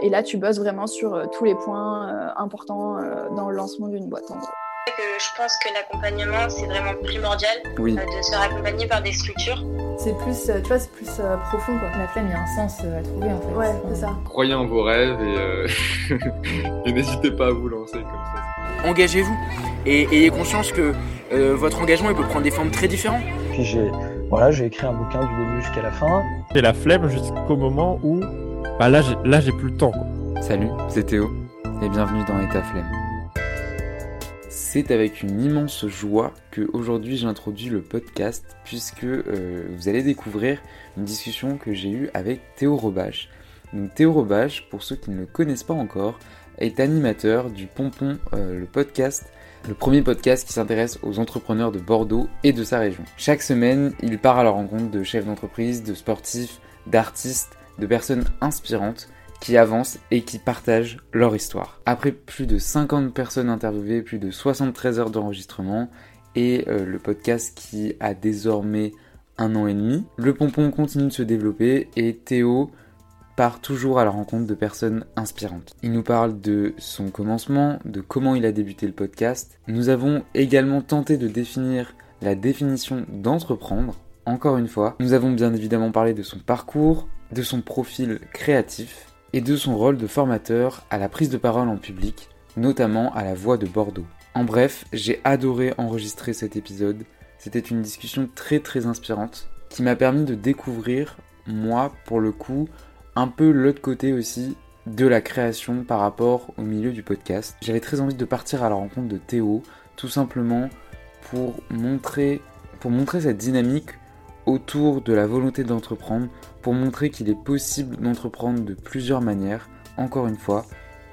et là, tu bosses vraiment sur tous les points importants dans le lancement d'une boîte en gros. Je pense que l'accompagnement, c'est vraiment primordial de se faire accompagner par des structures. C'est plus, tu vois, c'est plus profond quoi. La flemme, il y a un sens à trouver en fait. Ouais, c'est ça. Croyez en vos rêves et, et n'hésitez pas à vous lancer comme ça. Engagez-vous et ayez conscience que votre engagement il peut prendre des formes très différentes. Puis j'ai voilà, j'ai écrit un bouquin du début jusqu'à la fin. J'ai la flemme jusqu'au moment où bah là, j'ai, plus le temps. Quoi. Salut, c'est Théo et bienvenue dans État Flemme. C'est avec une immense joie que aujourd'hui j'introduis le podcast puisque euh, vous allez découvrir une discussion que j'ai eue avec Théo Robache. Donc Théo Robache, pour ceux qui ne le connaissent pas encore, est animateur du Pompon, euh, le podcast le premier podcast qui s'intéresse aux entrepreneurs de Bordeaux et de sa région. Chaque semaine, il part à la rencontre de chefs d'entreprise, de sportifs, d'artistes, de personnes inspirantes qui avancent et qui partagent leur histoire. Après plus de 50 personnes interviewées, plus de 73 heures d'enregistrement et euh, le podcast qui a désormais un an et demi, le pompon continue de se développer et Théo part toujours à la rencontre de personnes inspirantes. Il nous parle de son commencement, de comment il a débuté le podcast. Nous avons également tenté de définir la définition d'entreprendre. Encore une fois, nous avons bien évidemment parlé de son parcours, de son profil créatif et de son rôle de formateur à la prise de parole en public, notamment à la voix de Bordeaux. En bref, j'ai adoré enregistrer cet épisode. C'était une discussion très très inspirante qui m'a permis de découvrir, moi, pour le coup, un peu l'autre côté aussi de la création par rapport au milieu du podcast. J'avais très envie de partir à la rencontre de Théo, tout simplement pour montrer, pour montrer cette dynamique autour de la volonté d'entreprendre, pour montrer qu'il est possible d'entreprendre de plusieurs manières, encore une fois,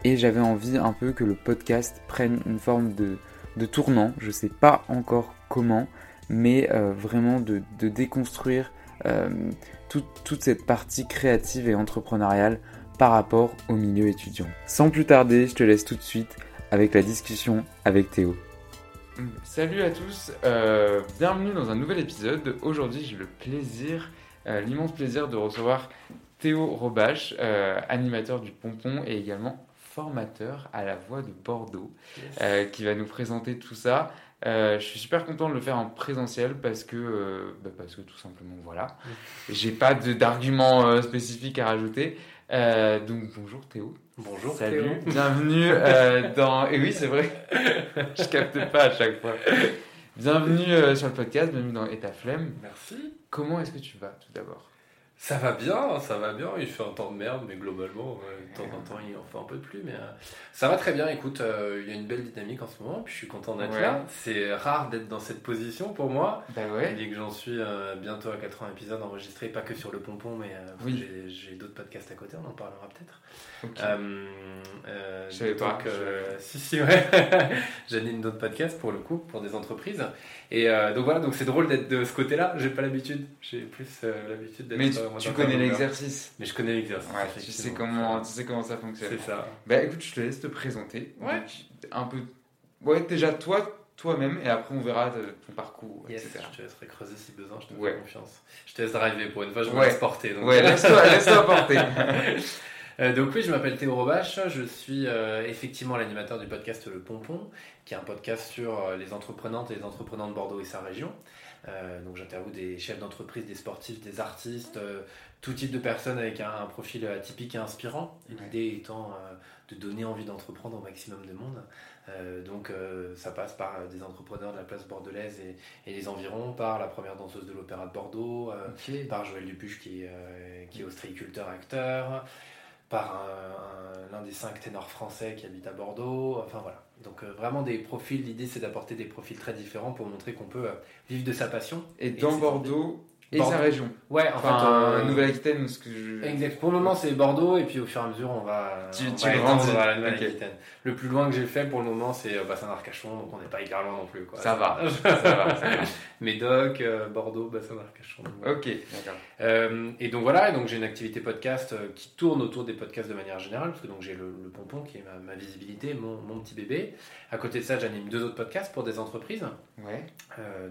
et j'avais envie un peu que le podcast prenne une forme de, tournant, je sais pas encore comment, mais euh, vraiment de, de déconstruire euh, toute, cette partie créative et entrepreneuriale par rapport au milieu étudiant. Sans plus tarder, je te laisse tout de suite avec la discussion avec Théo. Salut à tous, euh, bienvenue dans un nouvel épisode. Aujourd'hui, j'ai le plaisir, euh, l'immense plaisir de recevoir Théo Robache, euh, animateur du Pompon et également formateur à la Voix de Bordeaux, qui va nous présenter tout ça. Je suis super content de le faire en présentiel parce que, bah, parce que tout simplement, voilà. J'ai pas d'argument spécifique à rajouter. donc bonjour Théo. Bonjour Salut, Théo. bienvenue dans... Et oui c'est vrai, je capte pas à chaque fois. Bienvenue sur le podcast, bienvenue dans Et ta flemme. Merci. Comment est-ce que tu vas tout d'abord? Ça va bien, ça va bien. Il fait un temps de merde, mais globalement, de temps en temps, il en fait un peu plus. Mais euh, ça va très bien. Écoute, euh, il y a une belle dynamique en ce moment. Puis je suis content d'être là. C'est rare d'être dans cette position pour moi. Bah ouais. que j'en suis euh, bientôt à 80 épisodes enregistrés, pas que sur le pompon, mais oui. j'ai d'autres podcasts à côté. On en parlera peut-être. je savais pas. si, si, ouais. J'anime d'autres podcasts pour le coup, pour des entreprises. Et donc voilà, donc c'est drôle d'être de ce côté-là. J'ai pas l'habitude. J'ai plus l'habitude d'être tu connais l'exercice. Mais je connais l'exercice. tu, sais comment, tu sais comment ça fonctionne. C'est ça. Bah écoute, je te laisse te présenter. Ouais. un peu. Ouais, déjà toi, toi-même, et après on verra ton parcours, etc. Je te laisserai creuser si besoin, je te fais confiance. Je te laisse driver pour une fois, je me laisse porter. Donc... Ouais, laisse-toi laisse porter. Euh, donc oui, je m'appelle Théo Robache, je suis euh, effectivement l'animateur du podcast Le Pompon, qui est un podcast sur euh, les entreprenantes et les entreprenants de Bordeaux et sa région. Euh, donc j'interviewe des chefs d'entreprise, des sportifs, des artistes, euh, tout type de personnes avec un, profil atypique et inspirant. L'idée étant euh, de donner envie d'entreprendre au maximum de monde. donc ça passe par des entrepreneurs de la place bordelaise et, et les environs, par la première danseuse de l'Opéra de Bordeaux, par Joël Dupuche qui, qui est ostréiculteur acteur, par l'un des cinq ténors français qui habite à Bordeaux. Enfin voilà. Donc euh, vraiment des profils, l'idée c'est d'apporter des profils très différents pour montrer qu'on peut euh, vivre de sa passion. Et, dans Bordeaux, et sa région. Ouais, en fait. Euh, Nouvelle-Aquitaine, ce que je. Exact. Pour le moment, c'est Bordeaux, et puis au fur et à mesure, on va. Tu, tu va la Nouvelle-Aquitaine. Le plus loin que j'ai fait pour le moment, c'est euh, Bassin-Arcachon, donc on n'est pas hyper loin non plus. Quoi. Ça, va. ça va. Médoc, euh, Bordeaux, Bassin-Arcachon. Ok, d'accord. Euh, et donc voilà, et donc j'ai une activité podcast qui tourne autour des podcasts de manière générale, parce que donc j'ai le, pompon qui est ma, visibilité, mon, mon, petit bébé. À côté de ça, j'anime deux autres podcasts pour des entreprises. Ouais.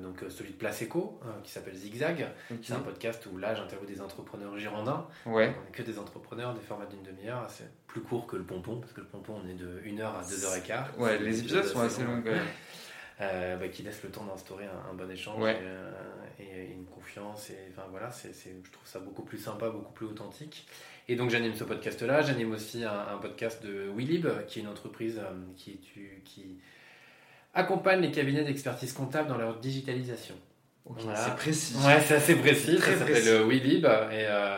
donc celui de Place Eco, qui s'appelle Zigzag C'est un podcast où là, j'interviewe des entrepreneurs girondins. Ouais. On est que des entrepreneurs, des formats d'une demi-heure. C'est plus court que le pompon, parce que le pompon, on est de 1 heure à 2 heures et quart. Ouais, les épisodes sont assez longs quand même. Euh, bah, qui laisse le temps d'instaurer un, bon échange ouais. et, et, une confiance. Et, enfin, voilà, c'est, je trouve ça beaucoup plus sympa, beaucoup plus authentique. Et donc j'anime ce podcast-là. J'anime aussi un, un, podcast de WeLib, qui est une entreprise euh, qui accompagne les cabinets d'expertise comptable dans leur digitalisation. Okay, voilà. C'est précis. Ouais, c'est assez précis. Très ça s'appelle WeLib. Et, euh,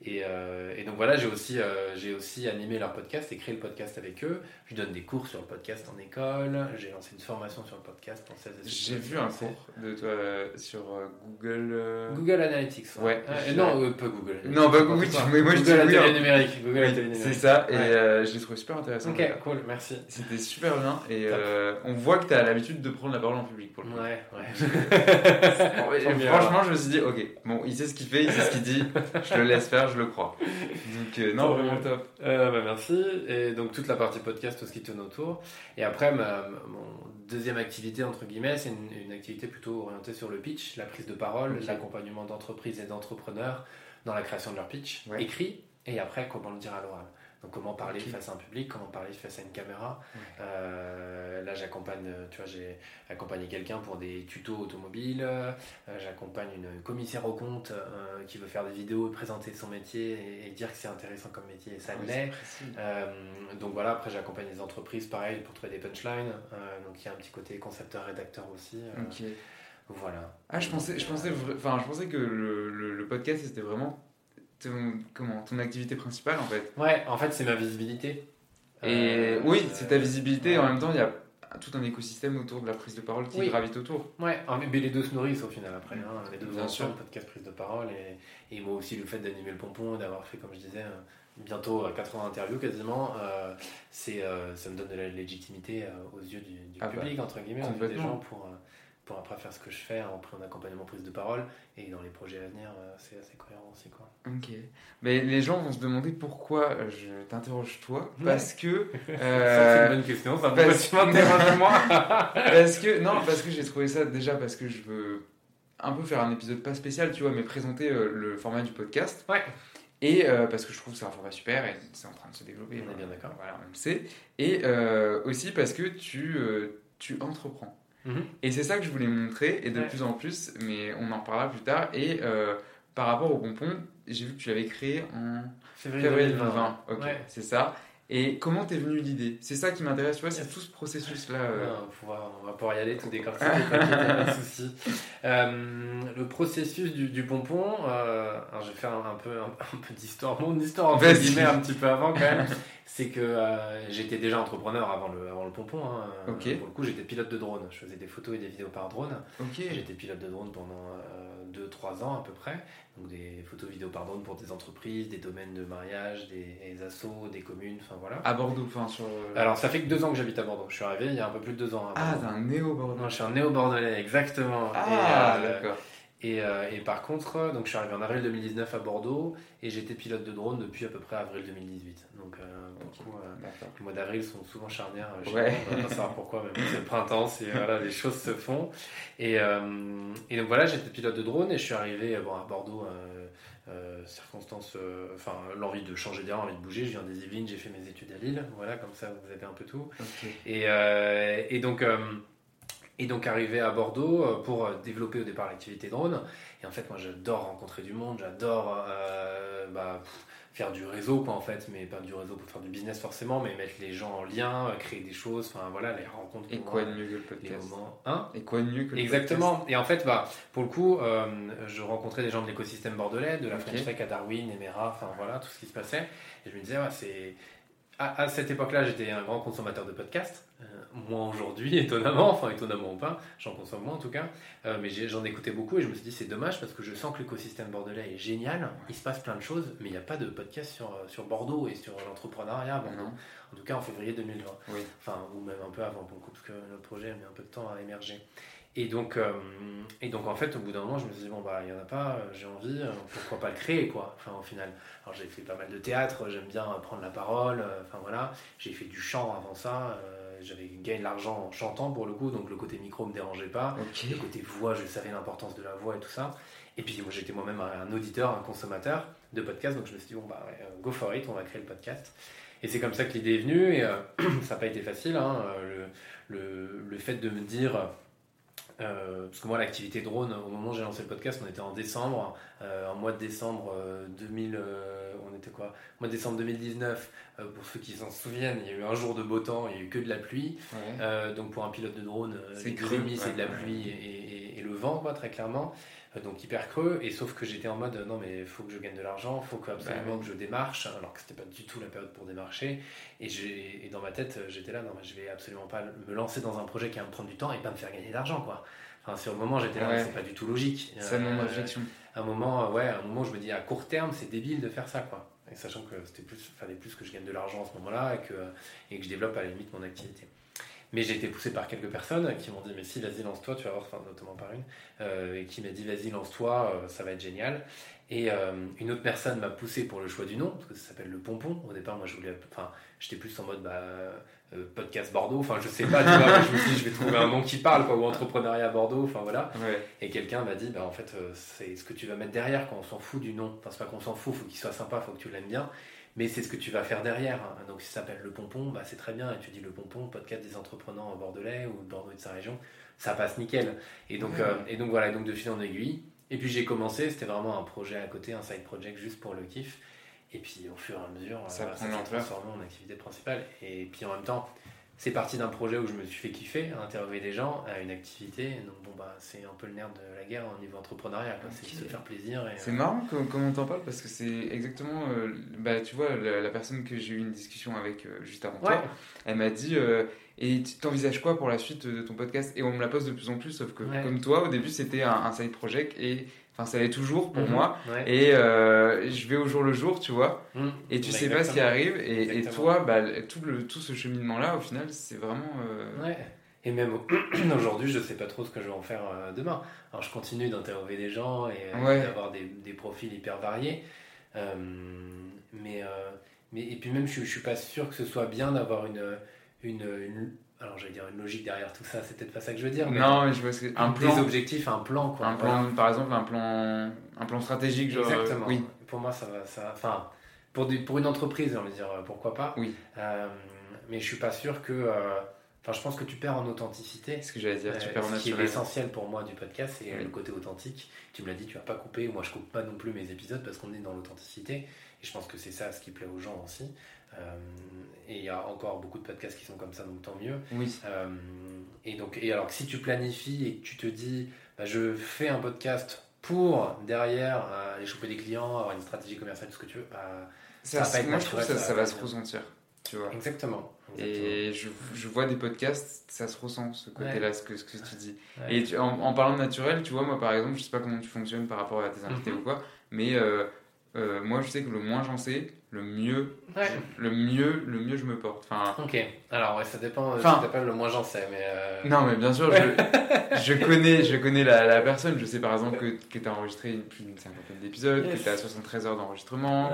et, euh, et, donc voilà, j'ai aussi, euh, j'ai aussi animé leur podcast et créé le podcast avec eux. Je donne des cours sur le podcast en école. J'ai lancé une formation sur le podcast en 16 J'ai vu un cours de toi sur Google. Euh... Google Analytics. Ouais. ouais. non, pas Google. Non, pas Google. Mais moi, Google je Atelier oui, numérique. Google oui, numérique. C'est ça. Et ouais. je l'ai trouvé super intéressant. Ok, cool, merci. C'était super bien. Et on voit que tu as l'habitude de prendre la parole en public pour le coup. Ouais, ouais. Franchement, je me suis dit, ok, bon, il sait ce qu'il fait, il sait ce qu'il dit. Je le laisse faire, je le crois. Donc, euh, non, vraiment top. Euh, bah, merci. Et donc, toute la partie podcast, tout ce qui tourne autour. Et après, ma, mon deuxième activité, entre guillemets, c'est une, une, activité plutôt orientée sur le pitch, la prise de parole, okay. l'accompagnement d'entreprises et d'entrepreneurs dans la création de leur pitch, ouais. écrit, et après, comment le dire à l'oral. Donc comment parler okay. face à un public, comment parler face à une caméra. Euh, là, j'accompagne, tu vois, j'ai accompagné quelqu'un pour des tutos automobiles. Euh, j'accompagne une commissaire au compte euh, qui veut faire des vidéos, présenter son métier et, et dire que c'est intéressant comme métier. Et ça oui, l'est. Donc voilà, après j'accompagne les entreprises, pareil, pour trouver des punchlines. Donc il y a un petit côté concepteur-rédacteur aussi. euh, Ok. Voilà. Ah, je pensais, je pensais, enfin, je pensais que le, le, le podcast c'était vraiment ton, comment, ton activité principale en fait. Ouais, en fait, c'est ma visibilité. Et Euh, oui, c'est ta visibilité. ouais. Et en même temps, il y a tout un écosystème autour de la prise de parole qui Oui. gravite autour. Ouais, mais les deux se nourrissent au final après. Hein. Les deux Bien sûr. podcast prise de parole. Et, et moi aussi, le fait d'animer le pompon et d'avoir fait, comme je disais, euh, bientôt euh, 80 interviews quasiment, euh, c'est, euh, ça me donne de la légitimité euh, aux yeux du, du Ah bah, public, entre guillemets, aux yeux des gens pour, pour après faire ce que je fais en, en accompagnement prise de parole. Et dans les projets à venir, euh, c'est assez cohérent aussi. Quoi. Ok. Mais les gens vont se demander pourquoi euh, je t'interroge toi. Parce que. c'est euh, une bonne question. Ça parce- moi. parce que non parce que j'ai trouvé ça déjà parce que je veux un peu faire un épisode pas spécial tu vois mais présenter euh, le format du podcast Ouais. et euh, parce que je trouve que c'est un format super et c'est en train de se développer On est bien d'accord. voilà on le sait et aussi parce que tu tu entreprends Mhm. et c'est ça que je voulais montrer et de Ouais. plus en plus mais on en parlera plus tard et euh, par rapport au pompon j'ai vu que tu l'avais créé en Février, février 2020. 2020 ok Ouais. c'est ça et comment t'es venue l'idée? C'est ça qui m'intéresse tu vois c'est tout ce processus là Ouais, on, va pouvoir, on va pouvoir y aller, tout décortiquer, pas de souci. Euh, le processus du, du pompon, euh, alors je vais faire un, un peu, un, un peu d'histoire, mon histoire Vas-y. guillemets un petit peu avant quand même, c'est que euh, j'étais déjà entrepreneur avant le, avant le pompon. hein. Pour le coup, j'étais pilote de drone, je faisais des photos et des vidéos par drone. J'étais pilote de drone pendant 2-3 ans à peu près. Donc des photos vidéos par drone pour des entreprises, des domaines de mariage, des, des assos, des communes, enfin voilà. À Bordeaux, enfin sur. euh, Alors ça fait que deux ans que j'habite à Bordeaux. Je suis arrivé il y a un peu plus de deux ans. à ah, t'es un néo-Bordeaux. Non, je suis un néo-bordelais, exactement. Ah, euh, d'accord. Et, euh, et par contre, donc je suis arrivé en avril 2019 à Bordeaux et j'étais pilote de drone depuis à peu près avril 2018. Donc euh, pour Ok. le coup, euh, les mois d'avril sont souvent charnières. euh, chez Ouais. va pas savoir pourquoi, mais c'est le printemps, voilà, les choses se font. Et, euh, et donc voilà, j'étais pilote de drone et je suis arrivé bon, à Bordeaux. circonstances, enfin l'envie de changer d'air, l'envie de bouger. Je viens des Yvelines, j'ai fait mes études à Lille. Voilà, comme ça vous avez un peu tout. Et, et donc, et donc arrivé à Bordeaux euh, pour euh, développer au départ l'activité drone. Et en fait, moi, j'adore rencontrer du monde, j'adore euh, bah, faire du réseau, quoi, en fait, mais pas du réseau pour faire du business forcément, mais mettre les gens en lien, créer des choses, enfin voilà, les rencontres. Et quoi de mieux que le podcast. Hein? Et quoi de mieux que le Exactement. Et en fait, bah, pour le coup, euh, je rencontrais des gens de l'écosystème bordelais, de la Ok. French Tech à Darwin, Emera, enfin voilà, tout ce qui se passait. Et je me disais, ouais, c'est. À, à cette époque-là, j'étais un grand consommateur de podcasts. Euh, moins aujourd'hui, étonnamment, enfin étonnamment ou pas, j'en consomme moins en tout cas. Euh, mais j'en écoutais beaucoup et je me suis dit, c'est dommage parce que je sens que l'écosystème bordelais est génial. Il se passe plein de choses, mais il n'y a pas de podcast sur, euh, sur Bordeaux et sur l'entrepreneuriat à Bordeaux. Non. En tout cas, en février 2020 Oui. enfin ou même un peu avant pour le coup parce que le projet a mis un peu de temps à émerger et donc euh, et donc en fait au bout d'un moment je me suis dit bon bah il y en a pas euh, j'ai envie euh, pourquoi pas le créer quoi enfin au final alors j'ai fait pas mal de théâtre j'aime bien prendre la parole enfin voilà j'ai fait du chant avant ça j'avais gagné de l'argent en chantant pour le coup donc le côté micro me dérangeait pas le côté voix, je savais l'importance de la voix et tout ça. Et puis moi j'étais moi-même un auditeur, un consommateur de podcasts, donc je me suis dit bon bah go for it, on va créer le podcast. Et c'est comme ça que l'idée est venue, et ça n'a pas été facile. Hein, le, le, le, fait de me dire euh, parce que moi, l'activité drone, au moment où j'ai lancé le podcast, on était en décembre, euh, en mois de décembre 2000, euh, était quoi Mois de décembre 2019, pour ceux qui s'en souviennent, il y a eu un jour de beau temps, il n'y a eu que de la pluie. donc pour un pilote de drone, c'est c'est de la pluie et, et, le vent, quoi, très clairement. Euh, donc hyper creux. Et sauf que j'étais en mode non, mais il faut que je gagne de l'argent, il faut que, absolument que je démarche, alors que c'était pas du tout la période pour démarcher. Et, et dans ma tête, j'étais là, non, mais je vais absolument pas me lancer dans un projet qui va me prendre du temps et pas me faire gagner d'argent, quoi. Enfin, sur le moment, j'étais là, c'est pas du tout logique. C'est mon réflexion. Un moment, ouais, un moment, je me dis à court terme, c'est débile de faire ça, quoi. Sachant que c'était plus, fallait plus que je gagne de l'argent à ce moment-là et que, et que je développe à la limite mon activité. Mais j'ai été poussé par quelques personnes qui m'ont dit mais si vas-y lance-toi, tu vas voir, enfin, notamment par une, euh, et qui m'a dit vas-y lance-toi, euh, ça va être génial. Et euh, une autre personne m'a poussé pour le choix du nom, parce que ça s'appelle le pompon. Au départ, moi je voulais, enfin j'étais plus en mode bah, podcast Bordeaux, enfin je sais pas, tu vois, je me suis dit je vais trouver un nom qui parle, quoi, ou entrepreneuriat Bordeaux, enfin voilà. Et quelqu'un m'a dit bah en fait c'est ce que tu vas mettre derrière quand on s'en fout du nom. Enfin c'est pas qu'on s'en fout, faut qu'il soit sympa, faut que tu l'aimes bien mais c'est ce que tu vas faire derrière. Hein. Donc, si ça s'appelle Le Pompon, bah, c'est très bien. Et tu dis Le Pompon, podcast des entrepreneurs bordelais ou de Bordeaux et de sa région, ça passe nickel. Et donc, euh, et donc voilà, donc de fil en aiguille. Et puis j'ai commencé, c'était vraiment un projet à côté, un side project juste pour le kiff. Et puis au fur et à mesure, ça, euh, s'est transformé en activité principale. Et puis en même temps, c'est parti d'un projet où je me suis fait kiffer, à interviewer des gens, à une activité. Donc bon bah c'est un peu le nerf de la guerre au niveau entrepreneurial, c'est se faire plaisir. C'est marrant comment on t'en parle parce que c'est exactement, euh, bah tu vois la, personne que j'ai eu une discussion avec euh, juste avant toi, elle m'a dit euh, et tu t'envisages quoi pour la suite de ton podcast? Et on me la pose de plus en plus, sauf que comme toi au début c'était un, un, side project et Enfin, ça l'est toujours pour mhm. moi. Et euh, je vais au jour le jour, tu vois. Mhm. Et tu sais pas ce qui arrive. Et, et toi, bah, tout, le, tout ce cheminement-là, au final, c'est vraiment. Euh, ouais. Et même aujourd'hui, je sais pas trop ce que je vais en faire euh, demain. Alors, je continue d'interroger des gens et d'avoir des, des, profils hyper variés. mais, mais, et puis, même, je, je suis pas sûr que ce soit bien d'avoir une, une, une alors j'allais dire une logique derrière tout ça, c'est peut-être pas ça que je veux dire. Mais non, je vois ce un plan, des objectifs, un plan quoi. Un plan, par exemple, un plan, un plan stratégique, genre. Exactement. oui. Pour moi, ça va, ça, enfin, pour une entreprise, on va dire pourquoi pas. Oui. Euh, mais je suis pas sûr que. Euh, enfin, je pense que tu perds en authenticité. Ce que j'allais dire, tu perds en Ce qui est l'essentiel pour moi du podcast, c'est le côté authentique. Tu me l'as dit, tu vas pas couper. Moi, je coupe pas non plus mes épisodes parce qu'on est dans l'authenticité. Et je pense que c'est ça ce qui plaît aux gens aussi. Euh, et il y a encore beaucoup de podcasts qui sont comme ça, donc tant mieux. Oui. Euh, et donc, et alors que si tu planifies et que tu te dis, bah, je fais un podcast pour derrière euh, aller choper des clients, avoir une stratégie commerciale, tout ce que tu veux, bah, ça, ça, moi, je trouve que ça, va se ressentir. Tu vois. Exactement. Et je, je, vois des podcasts, ça se ressent, ce côté-là, ce, que, ce que tu dis. Et en, parlant de naturel, tu vois, moi par exemple, je sais pas comment tu fonctionnes par rapport à tes invités mhm. ou quoi, mais euh, moi, je sais que le moins j'en sais, le mieux, le mieux, le mieux je me porte. Enfin. Ok. Alors ouais, ça dépend. Enfin, ça le moins j'en sais, mais. Euh, non, mais bien sûr, je, je connais, je connais la, la, personne. Je sais par exemple que, que tu as enregistré plus d'une cinquantaine d'épisodes, que tu as 73 heures d'enregistrement.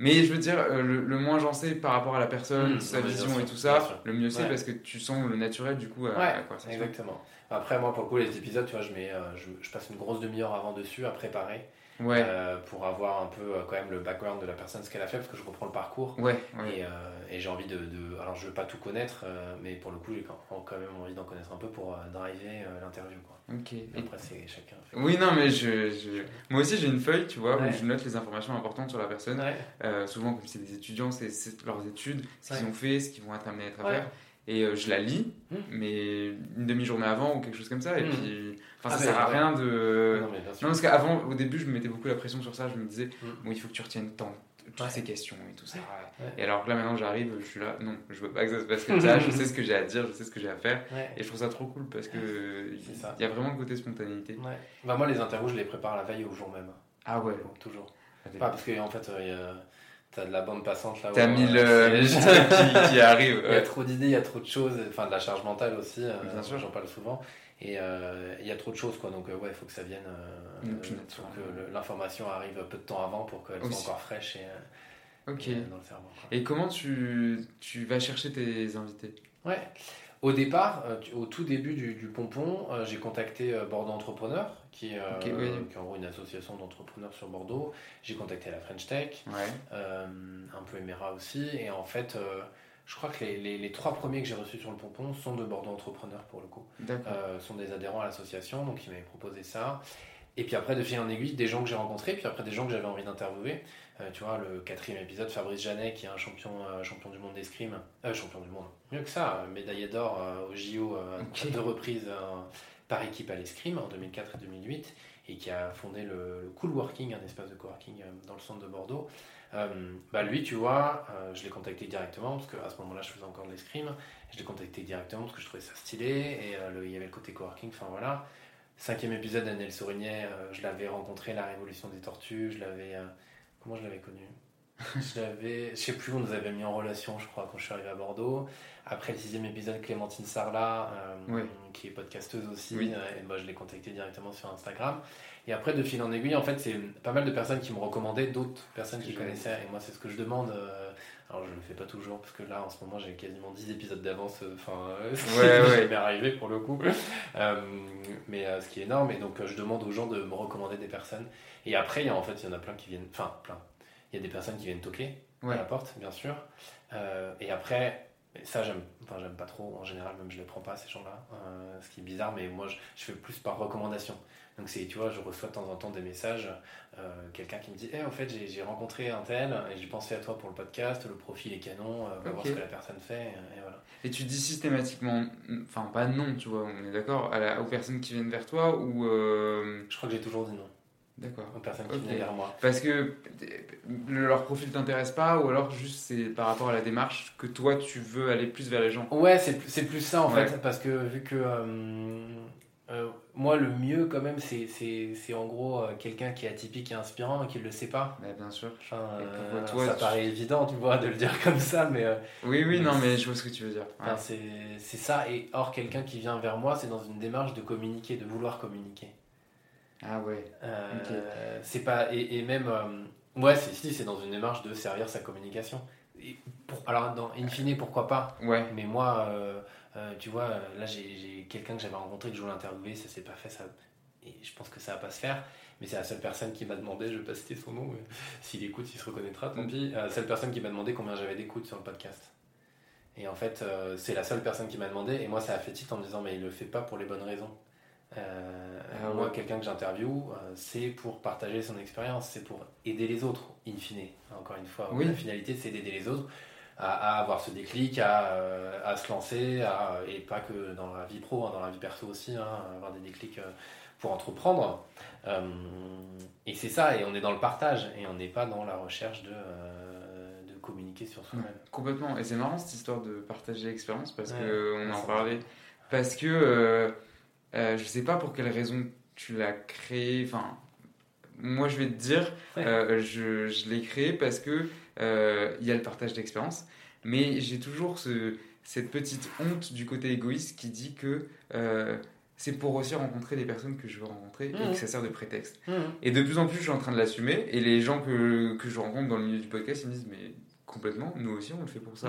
Mais je veux dire, euh, le, moins j'en sais par rapport à la personne, mmh, sa vision et tout ça, le mieux c'est parce que tu sens le naturel du coup à, ouais, Exactement. Après, moi, pour le coup, les épisodes, tu vois, je, mets, je, je passe une grosse demi-heure avant dessus à préparer ouais. Euh, pour avoir un peu euh, quand même le background de la personne, ce qu'elle a fait, parce que je comprends le parcours. Ouais, Et, euh, et j'ai envie de, de, Alors, je veux pas tout connaître, mais pour le coup, j'ai quand même envie d'en connaître un peu pour driver l'interview. Ok. Et après, c'est chacun. Oui, non, mais je, je... moi aussi, j'ai une feuille, tu vois, où je note les informations importantes sur la personne. souvent, comme c'est des étudiants, c'est leurs études, ce qu'ils ont fait, ce qu'ils vont être amenés à faire et euh, je la lis, hmm. mais une demi-journée avant ou quelque chose comme ça. Et hmm. puis, enfin, ça ah, sert à rien de. Non, parce qu'avant, au début, je me mettais beaucoup la pression sur ça. Je me disais, hmm. bon, il faut que tu retiennes tant, toutes ces questions et tout ça. Et alors que là, maintenant, j'arrive, je suis là, non, je veux pas que ça se passe comme ça. je sais ce que j'ai à dire, je sais ce que j'ai à faire. Et je trouve ça trop cool parce que il y a vraiment le côté spontanéité. Bah, moi, les interviews, je les prépare la veille au jour même. Ah ouais. toujours. Pas parce qu'en en fait, il y a T'as de la bande passante là. T'as mis le qui, qui, arrive. Il y a trop d'idées, il y a trop de choses, enfin de la charge mentale aussi. Euh, Bien sûr, j'en parle souvent. Et euh, il y a trop de choses quoi, donc euh, ouais, il faut que ça vienne, il faut que l'information arrive peu de temps avant pour qu'elle soit encore fraîche et, dans le cerveau. Et comment tu, tu vas chercher tes invités? Ouais. Au départ, au tout début du, pompon, j'ai contacté Bordeaux Entrepreneur, qui, est en gros une association d'entrepreneurs sur Bordeaux. J'ai contacté la French Tech, un peu Emera aussi. Et en fait, je crois que les, les, trois premiers que j'ai reçus sur le pompon sont de Bordeaux Entrepreneurs pour le coup. Euh, sont des adhérents à l'association, donc ils m'avaient proposé ça. Et puis après, de fil en aiguille, des gens que j'ai rencontrés, puis après des gens que j'avais envie d'interviewer. Euh, tu vois, le quatrième épisode, Fabrice Janet, qui est un champion, euh, champion du monde d'escrime, euh, champion du monde, mieux que ça, médaillé d'or au JO okay. deux reprises par équipe à l'escrime en 2004 et 2008, et qui a fondé le, le Cool Working, un espace de coworking dans le centre de Bordeaux. Bah lui, tu vois, je l'ai contacté directement parce qu'à ce moment-là, je faisais encore de l'escrime. Je l'ai contacté directement parce que je trouvais ça stylé et il y avait le côté coworking. Enfin voilà. Cinquième épisode d'Anel Sourignet, je l'avais rencontré, la révolution des tortues. Je l'avais. Comment je l'avais connu je l'avais, je sais plus, on nous avait mis en relation, je crois, quand je suis arrivé à Bordeaux. Après le sixième épisode, Clémentine Sarlat, qui est podcasteuse aussi, et moi, je l'ai contacté directement sur Instagram. Et après, de fil en aiguille, en fait, c'est pas mal de personnes qui me recommandaient d'autres personnes qui connaissaient. Et moi, c'est ce que je demande. Euh, alors, je le fais pas toujours, parce que là, en ce moment, j'ai quasiment 10 épisodes d'avance. Euh, enfin, euh, ouais, m'est arrivé pour le coup. mais ce qui est énorme. Et donc, je demande aux gens de me recommander des personnes. Et après, il y a, en fait, il y en a plein qui viennent. Enfin, plein. Il y a des personnes qui viennent toquer à la porte, bien sûr. et après, ça, j'aime enfin, j'aime pas trop. En général, même je les prends pas, ces gens-là. ce qui est bizarre, mais moi, je, je fais plus par recommandation. Donc c'est, tu vois, je reçois de temps en temps des messages, euh, quelqu'un qui me dit, eh, en fait, j'ai rencontré un tel et j'ai pensé à toi pour le podcast, le profil est canon, euh, voir ce que la personne fait, et voilà. Et tu dis systématiquement, enfin pas non, tu vois, on est d'accord, aux personnes qui viennent vers toi ou... Euh, je crois que j'ai toujours dit non. D'accord. Aux personnes qui viennent vers moi. Parce que leur profil t'intéresse pas ou alors juste c'est par rapport à la démarche que toi tu veux aller plus vers les gens? Ouais, c'est plus ça en fait, parce que vu que euh, moi, le mieux, quand même, c'est en gros euh, quelqu'un qui est atypique et inspirant et qui ne le sait pas. Bah, bien sûr. Euh, toi, ça paraît évident, tu vois, de le dire comme ça, mais. oui, oui, non, mais je vois ce que tu veux dire. c'est ça. Et or, quelqu'un qui vient vers moi, c'est dans une démarche de communiquer, de vouloir communiquer. Ah ouais. C'est pas. Et, et même. ouais, si, c'est dans une démarche de servir sa communication. Et pour, alors, dans In fine, pourquoi pas Ouais. Mais moi euh, tu vois, euh, là j'ai quelqu'un que j'avais rencontré que je voulais interviewer, ça s'est pas fait, ça, et je pense que ça va pas se faire. Mais c'est la seule personne qui m'a demandé, je vais pas citer son nom, s'il écoute, s'il se reconnaîtra, tant pis. La seule personne qui m'a demandé combien j'avais d'écoute sur le podcast. Et en fait, euh, c'est la seule personne qui m'a demandé, et moi ça a fait titre en me disant, mais il le fait pas pour les bonnes raisons. Ah moi, quelqu'un que j'interviewe, c'est pour partager son expérience, c'est pour aider les autres, in fine. Encore une fois, la finalité, c'est d'aider les autres à, avoir ce déclic, à, euh, à se lancer, et pas que dans la vie pro, hein, dans la vie perso aussi, hein, avoir des déclics euh, pour entreprendre. Euh, et c'est ça, et on est dans le partage, et on n'est pas dans la recherche de, de communiquer sur soi-même. complètement, et c'est marrant cette histoire de partager l'expérience, parce qu'on en parlait, parce que je sais pas pour quelle raison tu l'as créé, enfin, moi je vais te dire, je, je l'ai créé parce que euh, il y a le partage d'expérience. Mais j'ai toujours ce, cette petite honte du côté égoïste qui dit que euh, c'est pour aussi rencontrer les personnes que je veux rencontrer et que mmh. ça sert de prétexte. Mmh. Et de plus en plus, je suis en train de l'assumer. Et les gens que, que, je rencontre dans le milieu du podcast, ils me disent Mais complètement, nous aussi, on le fait pour ça.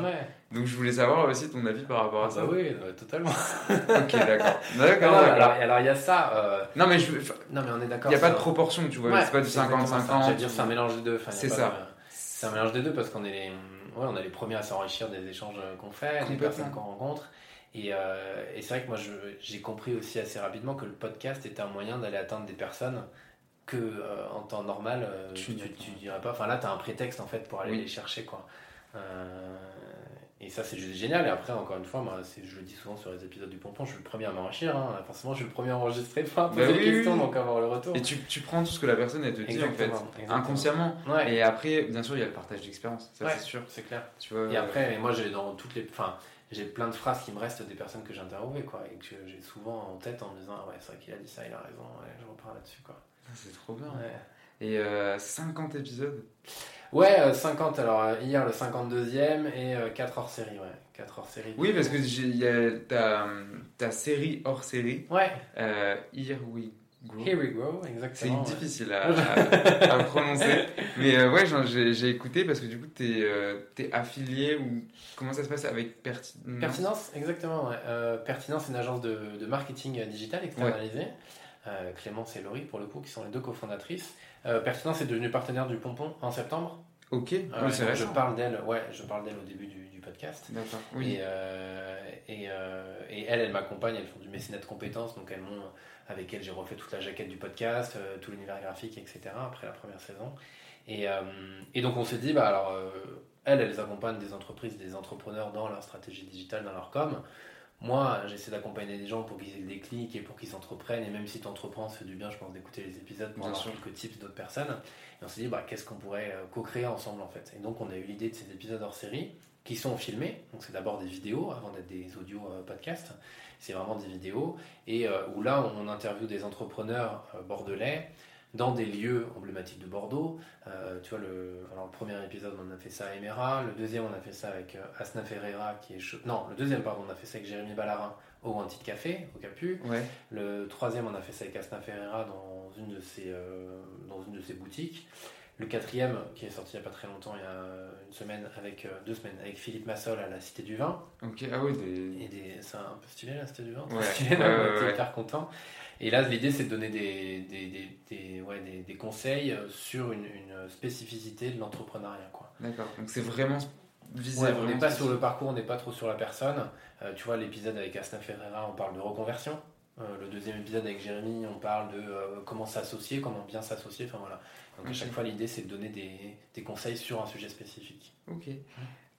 Donc je voulais savoir aussi ton avis par rapport à ça. Bah oui, totalement. ok, d'accord. D'accord. alors il y a ça. Euh, non, mais je... non, mais on est d'accord. Il n'y a pas de proportion, tu vois. c'est pas du 50-50. J'allais dire, c'est un mélange des deux. c'est ça. C'est un mélange des deux parce qu'on est les, ouais, on est les premiers à s'enrichir des échanges qu'on fait, des personnes qu'on rencontre. Et, euh, et c'est vrai que moi, j'ai compris aussi assez rapidement que le podcast était un moyen d'aller atteindre des personnes que euh, en temps normal, euh, tu, tu, dirais pas. Enfin là, tu as un prétexte en fait pour aller les chercher. quoi. Et ça, c'est juste génial. Et après, encore une fois, moi, je le dis souvent sur les épisodes du Pompon, je suis le premier à m'enrichir. Hein. Forcément, je suis le premier à enregistrer, pas poser bah des questions, donc avoir le retour. Et tu, tu, prends tout ce que la personne, elle te dit, en fait, inconsciemment. Et après, bien sûr, il y a le partage d'expérience, ça c'est sûr. C'est clair. Tu vois, et après, moi, j'ai dans toutes les. Enfin, j'ai plein de phrases qui me restent des personnes que j'ai interviewées, quoi, et que j'ai souvent en tête en me disant, ah ouais, c'est vrai qu'il a dit ça, il a raison, je repars là-dessus, quoi. Ah, c'est trop bien. Et euh, 50 épisodes? Ouais, 50. Euh, alors, euh, hier, le 52e et 4 euh, hors série, ouais. 4 hors série. Oui, parce que il y a ta, ta, série hors série. Ouais. Here We Here we go, C'est exactement. ouais. difficile à, à- à prononcer. Mais euh, ouais, j'ai écouté parce que du coup, t'es es affilié ou comment ça se passe avec Pertinence Pertinence, exactement. ouais. Pertinence, c'est une agence de, de marketing digital externalisée. Euh, Clémence et Laurie, pour le coup, qui sont les deux cofondatrices. Euh, Pertinence est devenue partenaire du Pompon en septembre. Ok, Euh, oui, c'est donc je parle d'elle, ouais, je parle d'elle au début du, du podcast. D'accord, oui. Et, euh, et, euh, et elles, elles font du mécénat de compétences, donc elles m'ont, avec elles, j'ai refait toute la jaquette du podcast, euh, tout l'univers graphique, etc. après la première saison. Et, et donc on s'est dit, bah alors, elles, elles accompagnent des entreprises, des entrepreneurs dans leur stratégie digitale, dans leur com. Moi, j'essaie d'accompagner des gens pour qu'ils aient le déclic et pour qu'ils s'entreprennent. Et même si tu entreprends, ça fait du bien, je pense, d'écouter les épisodes pour avoir quelques tips d'autres personnes. Et on s'est dit, bah, qu'est-ce qu'on pourrait euh, co-créer ensemble en fait? Et donc, on a eu l'idée de ces épisodes hors série qui sont filmés. Donc, c'est d'abord des vidéos avant d'être des audios euh, podcasts. C'est vraiment des vidéos. Et euh, où là, on interviewe des entrepreneurs bordelais dans des lieux emblématiques de Bordeaux. Euh, tu vois, le, alors, le premier épisode, on a fait ça à Emera. Le deuxième, on a fait ça avec euh, Asna Ferreira, qui est. Non, le deuxième, pardon, on a fait ça avec Jérémy Ballarin au Wanted Café, au Capu. Ouais, Le troisième, on a fait ça avec Asna Ferreira dans une de ses, euh, dans une de ses boutiques. Le quatrième, qui est sorti il n'y a pas très longtemps, il y a une semaine, avec euh, deux semaines, avec Philippe Massol à la Cité du Vin. ok, ah oui, des. Et des, c'est un peu stylé la Cité du Vin. Ouais, Stylé, ouais, ouais, ouais. hyper content. Et là, l'idée, c'est de donner des, des, des, des- ouais, des, des conseils sur une, une spécificité de l'entrepreneuriat. D'accord, donc c'est vraiment visé Ouais, on n'est pas sur le parcours, on n'est pas trop sur la personne. Euh, tu vois, l'épisode avec Asna Ferreira, on parle de reconversion. Euh, le deuxième épisode avec Jérémy, on parle de euh, comment s'associer, comment bien s'associer. Enfin voilà. Donc à chaque fois, l'idée, c'est de donner des, des conseils sur un sujet spécifique. Ok.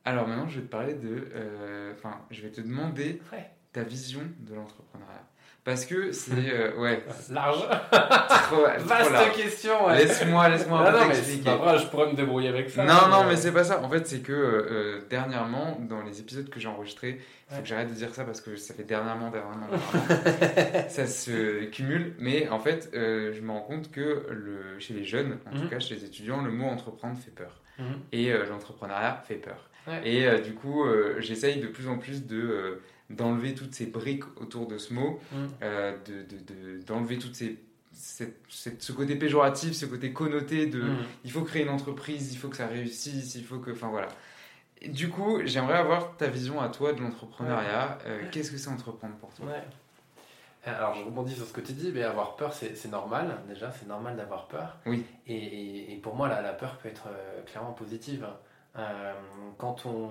Alors maintenant, je vais te parler de. Enfin, je vais te demander Ouais. ta vision de l'entrepreneuriat. Parce que c'est. euh, ouais. Large. trop, trop Vaste large. question, ouais. Laisse-moi laisse-moi Non, un peu non, mais pas vrai, je pourrais me débrouiller avec ça. Non, non, euh, mais c'est pas ça. En fait, c'est que euh, dernièrement, dans les épisodes que j'ai enregistrés, il faut Ouais. que j'arrête de dire ça parce que ça fait dernièrement, dernièrement, dernièrement. ça se cumule. Mais en fait, euh, je me rends compte que le, chez les jeunes, en tout Mhm. cas chez les étudiants, le mot entreprendre fait peur. Mhm. Et l'entrepreneuriat fait peur. Ouais. Et du coup, j'essaye de plus en plus de. Euh, d'enlever toutes ces briques autour de ce mot, Mhm. euh, de, de- de- d'enlever toutes ces, cette- cette- ce côté péjoratif, ce côté connoté de Mhm. il faut créer une entreprise, il faut que ça réussisse, il faut que. Enfin voilà. Et du coup, j'aimerais avoir ta vision à toi de l'entrepreneuriat. Euh, Qu'est-ce que c'est entreprendre pour toi? Ouais. Alors, je rebondis sur ce que tu dis, mais avoir peur, c'est normal, déjà, c'est normal d'avoir peur. Oui. Et, et- et pour moi, la, la peur peut être euh, clairement positive. Euh, quand on,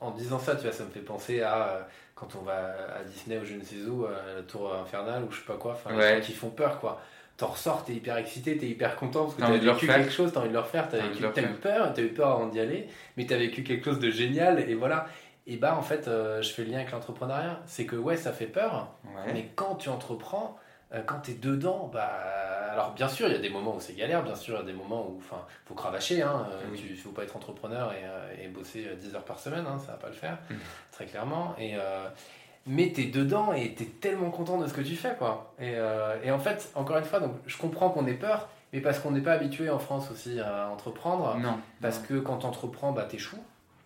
en disant ça, tu vois, ça me fait penser à euh, quand on va à Disney ou je ne sais où, à la tour infernale ou je sais pas quoi, enfin, Ouais. qui font peur, quoi. T'en ressors, t'es hyper excité, t'es hyper content parce que T'as vécu quelque chose, t'as envie de le refaire, t'as eu peur, t'as eu peur avant d'y aller, mais t'as vécu quelque chose de génial et voilà. Et bah en fait, euh, je fais le lien avec l'entrepreneuriat, c'est que ouais, ça fait peur, Ouais. mais quand tu entreprends, euh, quand tu es dedans, bah, alors bien sûr, il y a des moments où c'est galère, bien sûr, il y a des moments où il faut cravacher. Hein, euh, Oui. tu ne faut pas être entrepreneur et, euh, et bosser euh, 10 heures par semaine, hein, ça va pas le faire, Mhm. très clairement. Et, euh, mais tu es dedans et tu es tellement content de ce que tu fais. Quoi. Et, euh, et en fait, encore une fois, donc, je comprends qu'on ait peur, mais parce qu'on n'est pas habitué en France aussi à entreprendre. Non. Parce non. que quand tu entreprends, bah, tu échoues.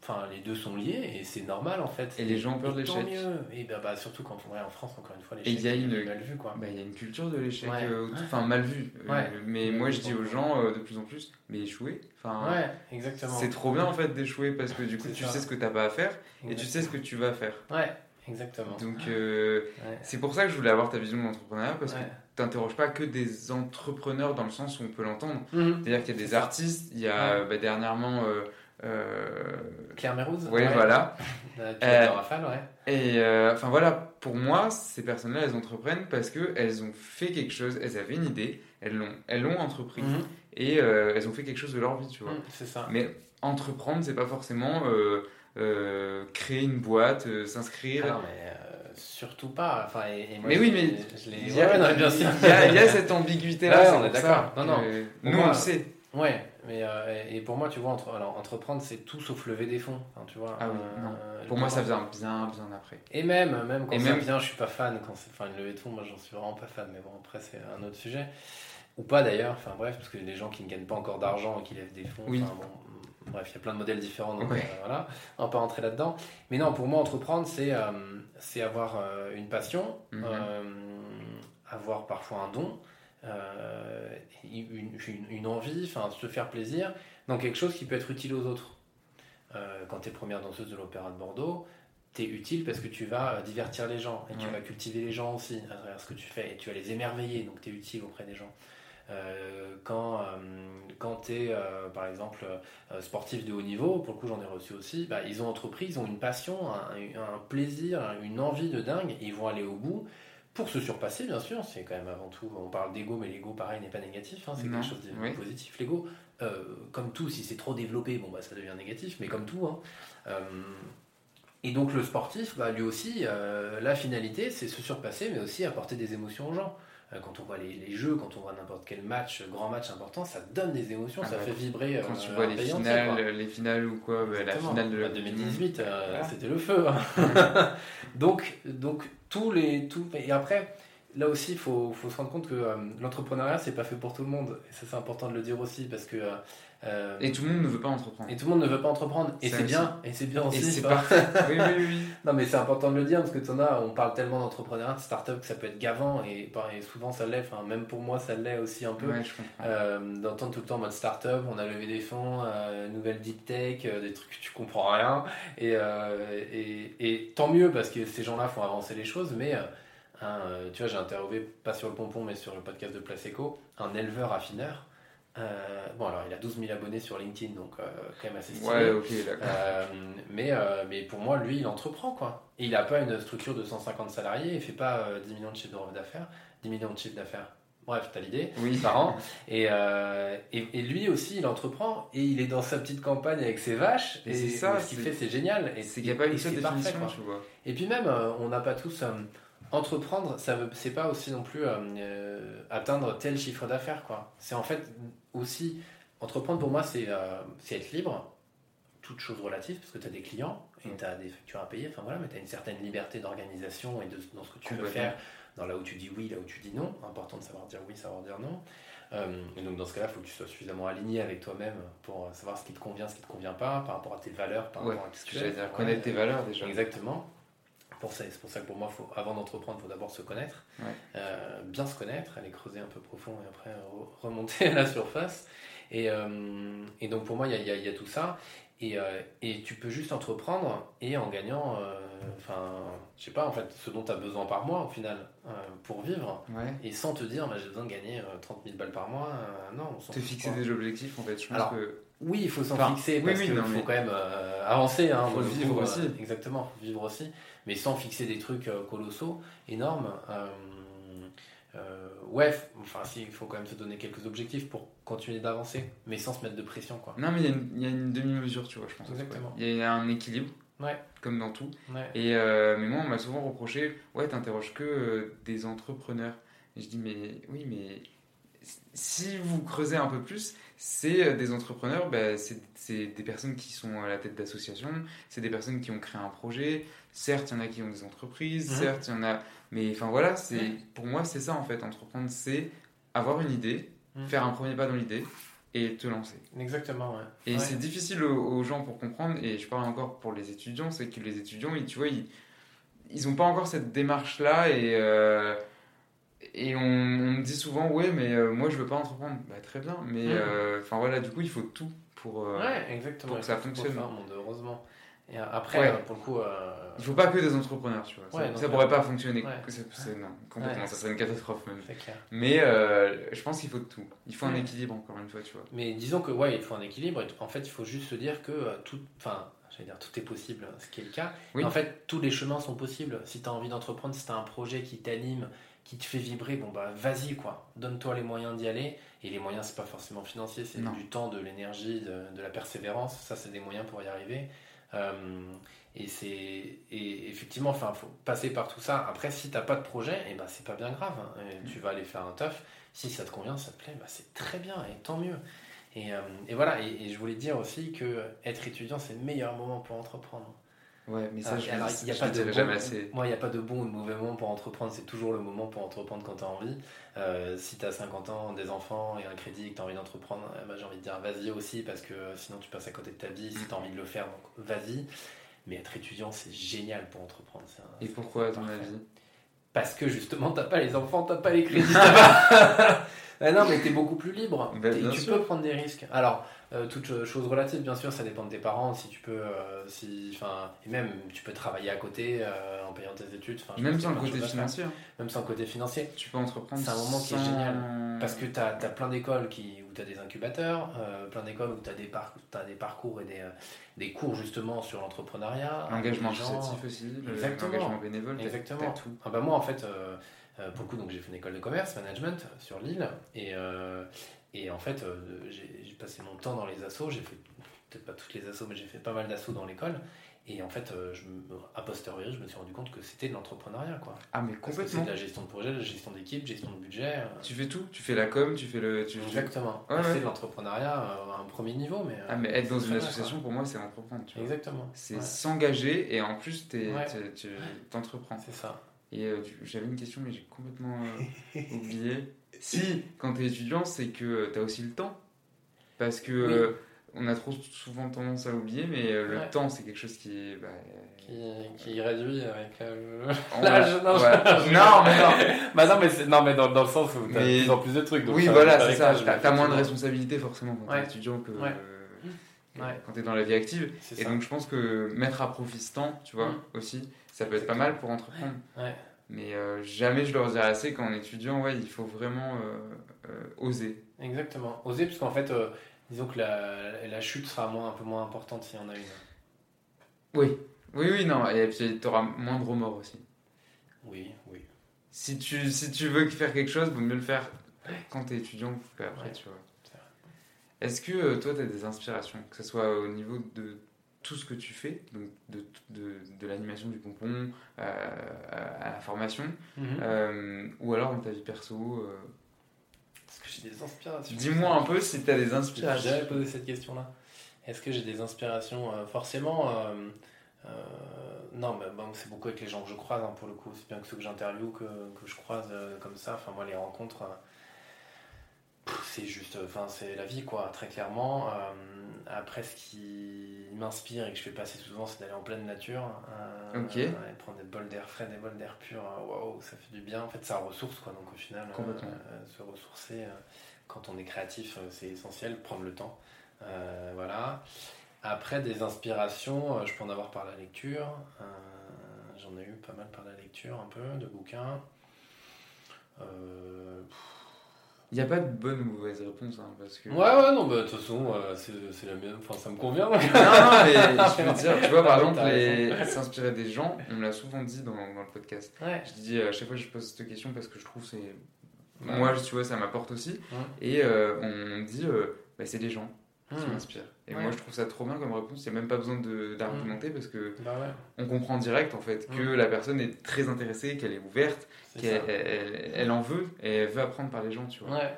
Enfin, les deux sont liés et c'est normal en fait. Et les gens ont peur de Et tant l'échec. mieux. Et bah, bah, surtout quand ouais, en France, encore une fois, Et l'échec il y a est une- mal vu. Quoi. Bah, il y a une culture de l'échec, Ouais. euh, enfin mal vue. Euh, Ouais. mais moi je dis aux gens euh, de plus en plus, mais échouer. Enfin, Ouais, exactement. c'est trop bien en fait d'échouer parce que du coup tu ça. sais ce que t'as pas à faire et tu sais ce que tu vas faire. Ouais, exactement. Donc euh, Ouais. c'est pour ça que je voulais avoir ta vision de l'entrepreneuriat parce Ouais. que t'interroges pas que des entrepreneurs dans le sens où on peut l'entendre. Mhm. C'est-à-dire qu'il y a des ça. artistes, il y a bah, dernièrement. Euh, Claire Mérouz ouais, voilà. Euh, Euh, Rafale, ouais. Et enfin voilà, pour moi, ces personnes-là, elles entreprennent parce qu'elles ont fait quelque chose, elles avaient une idée, elles l'ont, elles l'ont entrepris Mhm. et elles ont fait quelque chose de leur vie, tu vois. Mhm, C'est ça. Mais entreprendre, c'est pas forcément créer une boîte, s'inscrire. Ah non, mais surtout pas. Enfin, et, et moi, Mais je oui, mais je. Il Ouais, y a- il y a cette ambiguïté-là, Ouais, c'est on est d'accord. ça Non, non. Nous, moi, on le sait. Ouais, mais euh, et pour moi, tu vois, entre, alors, entreprendre, c'est tout sauf lever des fonds. Enfin, tu vois. Ah oui, euh, non. Pour moi, ça vient bien, bien après. Et même, même quand Et ça même- vient, je suis pas fan. Quand c'est, enfin, une levée de fonds, moi, j'en suis vraiment pas fan. Mais bon, après, c'est un autre sujet. Ou pas d'ailleurs. Enfin, bref, parce que les gens qui ne gagnent pas encore d'argent et qui lèvent des fonds. Oui. enfin, bon, bref, il y a plein de modèles différents. Donc Ouais. euh, voilà, on va pas rentrer là-dedans. Mais non, pour moi, entreprendre, c'est, euh, c'est avoir une passion, Mhm. avoir parfois un don. Une, envie, enfin se faire plaisir dans quelque chose qui peut être utile aux autres. quand tu es première danseuse de l'Opéra de Bordeaux, tu es utile parce que tu vas divertir les gens et tu vas cultiver les gens aussi à travers ce que tu fais et tu vas les émerveiller, donc tu es utile auprès des gens. Euh, quand euh, quand tu es, euh, par exemple, sportif de haut niveau, pour le coup j'en ai reçu aussi, bah, ils ont entrepris, ils ont une passion, un, plaisir, une envie de dingue, et ils vont aller au bout pour se surpasser, bien sûr. C'est quand même avant tout, on parle d'ego, mais l'ego, pareil, n'est pas négatif, hein, c'est quelque chose de positif. L'ego, comme tout, si c'est trop développé, bon, bah, ça devient négatif, mais comme tout. Hein, et donc le sportif, bah, lui aussi, la finalité, c'est se surpasser, mais aussi apporter des émotions aux gens. Euh, quand on voit les, jeux, quand on voit n'importe quel match, grand match important, ça donne des émotions, ah ça bah, fait vibrer. Quand tu euh, vois les finales, les finales ou quoi, bah, la finale de 2018, euh, c'était le feu. Hein. donc, donc tous les, et après, là aussi, il faut, faut, se rendre compte que l'entrepreneuriat, c'est pas fait pour tout le monde. Et ça, c'est important de le dire aussi parce que euh, et tout le monde ne veut pas entreprendre. Et tout le monde ne veut pas entreprendre. Et c'est bien. Et c'est bien aussi. c'est parfait. oui, oui, oui. non, mais c'est important de le dire parce que en as, on parle tellement d'entrepreneuriat, de start-up que ça peut être gavant et, souvent ça l'est. Enfin, même pour moi, ça l'est aussi un peu. Ouais, je euh, D'entendre tout le temps en mode start-up, on a levé des fonds, euh, nouvelle deep tech, des trucs que tu comprends rien. Et, et, et, tant mieux parce que ces gens-là font avancer les choses, mais. Hein, tu vois, j'ai interviewé, pas sur le pompon, mais sur le podcast de Placeco, un éleveur affineur euh, bon, alors il a 12 000 abonnés sur LinkedIn, donc euh, quand même assez stylé. Ouais, ok, d'accord. Euh, mais, mais pour moi, lui, il entreprend, quoi. Et il n'a pas une structure de 150 salariés, il fait pas 10 millions de chiffres d'affaires, 10 millions de chiffres d'affaires. Bref, t'as l'idée, oui. par an. Et, et, lui aussi, il entreprend et il est dans sa petite campagne avec ses vaches. Et, c'est ça, ce qu'il fait, c'est génial. Et c'est qu'il n'y a pas une seule définition, tu vois. Et puis même, on n'a pas tous entreprendre, ça veut, c'est pas aussi non plus euh, euh, atteindre tel chiffre d'affaires, quoi. C'est en fait aussi entreprendre pour moi, c'est euh, être libre, toute chose relative, parce que tu as des clients et tu as des factures à payer, enfin voilà, mais tu as une certaine liberté d'organisation et de, dans ce que tu veux faire, dans là où tu dis oui, là où tu dis non. Important de savoir dire oui, savoir dire non. et donc dans ce cas-là, il faut que tu sois suffisamment aligné avec toi-même pour savoir ce qui te convient, ce qui te convient pas, par rapport à tes valeurs, par rapport à ce que tu dire, connaître tes valeurs déjà. Exactement ça. C'est pour ça que pour moi, faut, avant d'entreprendre, il faut d'abord se connaître, euh, bien se connaître, aller creuser un peu profond et après remonter à la surface. Et, euh, et donc pour moi, il y a, y a, tout ça. Et, euh, et, tu peux juste entreprendre et en gagnant, enfin, je sais pas, en fait, ce dont tu as besoin par mois au final pour vivre. Et sans te dire, bah, j'ai besoin de gagner 30 000 balles par mois. non, Te fixer des objectifs, en fait. Je pense que oui, il faut s'en fixer parce qu'il faut quand même avancer. Hein, faut vivre aussi. exactement, vivre aussi mais sans fixer des trucs euh, colossaux, énormes. Euh, euh, ouais, enfin, si, il faut quand même se donner quelques objectifs pour continuer d'avancer, mais sans se mettre de pression, quoi. Non, mais il y a une, demi-mesure, tu vois, je pense. Exactement. Il y a un équilibre. Ouais. Comme dans tout. Ouais. Et, mais moi, on m'a souvent reproché, ouais, t'interroges que des entrepreneurs. Et je dis, mais oui, mais si vous creusez un peu plus, c'est euh, des entrepreneurs, bah, c'est des personnes qui sont à la tête d'associations, c'est des personnes qui ont créé un projet. Certes, il y en a qui ont des entreprises, certes, il y en a. Mais enfin voilà, c'est pour moi, c'est ça en fait. Entreprendre, c'est avoir une idée, mhm. faire un premier pas dans l'idée et te lancer. Exactement, ouais. Et c'est difficile aux, gens pour comprendre, et je parle encore pour les étudiants, c'est que les étudiants, tu vois, ils n'ont pas encore cette démarche-là et. Euh, et on, me dit souvent, ouais, mais euh, moi je veux pas entreprendre. Bah, très bien, mais mm. euh, enfin voilà, du coup il faut tout pour, euh, exactement. que ça fonctionne. heureusement. Et après, pour le coup. Il faut pas que des entrepreneurs, tu vois. ça, ça pourrait pas fonctionner. non, complètement, ça serait une catastrophe même. Mais je pense qu'il faut tout. Il faut un équilibre, encore une fois, tu vois. Mais disons que, ouais, il faut un équilibre. En fait, il faut juste se dire que tout. Enfin, j'allais dire tout est possible, ce qui est le cas. en fait, tous les chemins sont possibles. Si tu as envie d'entreprendre, si tu as un projet qui t'anime, qui te fait vibrer, bon bah vas-y quoi, donne-toi les moyens d'y aller. Et les moyens, c'est pas forcément financier, c'est du temps, de l'énergie, de, la persévérance. Ça, c'est des moyens pour y arriver. Euh, et c'est et effectivement, enfin, faut passer par tout ça. Après, si t'as pas de projet, et eh ben c'est pas bien grave. Hein. Tu vas aller faire un taf. Si ça te convient, ça te plaît, bah, c'est très bien et tant mieux. Et, euh, et voilà. Et, et, je voulais dire aussi que être étudiant, c'est le meilleur moment pour entreprendre. Ouais, mais ça, ah, je, a pas de jamais assez. Moi, il n'y a pas de bon ou de mauvais moment pour entreprendre. C'est toujours le moment pour entreprendre quand tu as envie. Euh, si tu as 50 ans, des enfants et un crédit et que tu as envie d'entreprendre, eh ben, j'ai envie de dire vas-y aussi parce que sinon tu passes à côté de ta vie si tu as envie de le faire. Donc vas-y. Mais être étudiant, c'est génial pour entreprendre. et pourquoi, à ton avis? Parce que justement, t'as pas les enfants, t'as pas les crédits. pas... non, mais t'es beaucoup plus libre. Ben, tu sûr. peux prendre des risques. Alors, euh, toute chose relative, bien sûr, ça dépend de tes parents. Si tu peux, euh, si, enfin, et même tu peux travailler à côté euh, en payant tes études. je Même sans le côté financier. hein. Même sans le côté financier. Tu peux entreprendre. C'est un moment qui est génial. Parce que tu as, plein d'écoles qui, tu as des incubateurs, euh, plein d'écoles où tu as, des des parcours et des, euh, des cours justement sur l'entrepreneuriat. Gens. associatif aussi, Exactement. l'engagement bénévole, Exactement. t'as tout. Ah bah moi en fait, euh, pour le coup, j'ai fait une école de commerce, management sur Lille. Et, et en fait, j'ai j'ai passé mon temps dans les assos. J'ai fait peut-être pas toutes les assos, mais j'ai fait pas mal d'assos dans l'école. Et en fait, euh, je à posteriori, je me suis rendu compte que c'était de l'entrepreneuriat. Quoi. Ah, mais que C'est complètement. de la gestion de projet, de la gestion d'équipe, gestion de budget. euh, Tu fais tout. Tu fais la com, tu fais le. Tu, tu- Exactement. Ouais, C'est de l'entrepreneuriat euh, à un premier niveau. Mais, Ah, mais être dans une association, pour moi, c'est entreprendre. tu vois. Exactement. C'est Ouais. s'engager et en plus, t'es- Ouais. tu t'entreprends. C'est ça. Et euh, j'avais une question, mais j'ai complètement euh, oublié. Si, quand t'es étudiant, c'est que t'as aussi le temps. Parce que Oui. euh, on a trop souvent tendance à l'oublier, mais euh, le Ouais. temps, c'est quelque chose qui bah, Qui, qui réduit avec euh, l'âge. Non, ouais. non, mais non. bah non, mais, c'est- non, mais dans, dans le sens où t'as Mais- de plus en plus de trucs. donc oui, voilà, c'est ça. l'âge, T'as t'as moins de responsabilités forcément quand Ouais. t'es étudiant que, quand t'es dans la vie active. Et ça. donc je pense que mettre à profit ce temps, tu vois, Mm. aussi, ça peut être pas mal pour entreprendre. Mais euh, jamais je leur dirai assez qu'en étudiant, ouais, il faut vraiment euh, euh, oser. Exactement. Oser, parce qu'en fait, euh, disons que la, la chute sera moins, un peu moins importante s'il y en a une. Oui, oui, oui, non, et puis t'auras moins de remords aussi. Oui, oui. Si tu, si tu veux faire quelque chose, vaut mieux le faire quand t'es étudiant qu'après, Ouais. tu vois. Est-ce que euh, toi, t'as des inspirations, que ce soit au niveau de tout ce que tu fais, donc de, de, de l'animation du pompon euh, à la formation, Mhm. euh, ou alors dans ta vie perso Est-ce que j'ai des inspirations Dis-moi un peu si t'as des J'ai inspirations. jamais posé cette question-là. Est-ce que j'ai des inspirations Euh, Forcément, euh, euh, non, mais bon, c'est beaucoup avec les gens que je croise, hein, pour le coup. C'est bien que ceux que j'interviewe, que, que je croise euh, comme ça. Enfin, moi, les rencontres, c'est juste, enfin, c'est la vie, quoi, très clairement. Euh, après, ce qui m'inspire et que je fais pas assez souvent, c'est d'aller en pleine nature. euh, Ok. et prendre des bols d'air frais, des bols d'air pur. euh, Waouh, ça fait du bien. En fait, ça ressource, quoi. Donc, au final, euh, euh, se ressourcer, euh, quand on est créatif, euh, c'est essentiel, prendre le temps. Euh, voilà. Après, des inspirations, euh, je peux en avoir par la lecture. Euh, J'en ai eu pas mal par la lecture, un peu, de bouquins. Euh, Il n'y a pas de bonne ou mauvaise réponse, hein, parce que. Ouais, ouais, non, bah, de toute façon, euh, c'est c'est la même. Enfin, ça me convient. donc. Non, non, mais je veux dire, tu vois, par exemple, les... s'inspirer des gens, on me l'a souvent dit dans, dans le podcast. Ouais. Je dis à chaque fois que je pose cette question parce que je trouve que c'est. Ouais. Moi, tu vois, ça m'apporte aussi. Ouais. Et euh, on dit, euh, bah, c'est les gens qui Mmh. m'inspirent. Et Ouais. moi, je trouve ça trop bien comme réponse. Il n'y a même pas besoin d'argumenter parce que Bah ouais, on comprend direct en fait que Mmh. la personne est très intéressée, qu'elle est ouverte, qu'elle elle, elle- elle en veut et elle veut apprendre par les gens, tu vois. Ouais.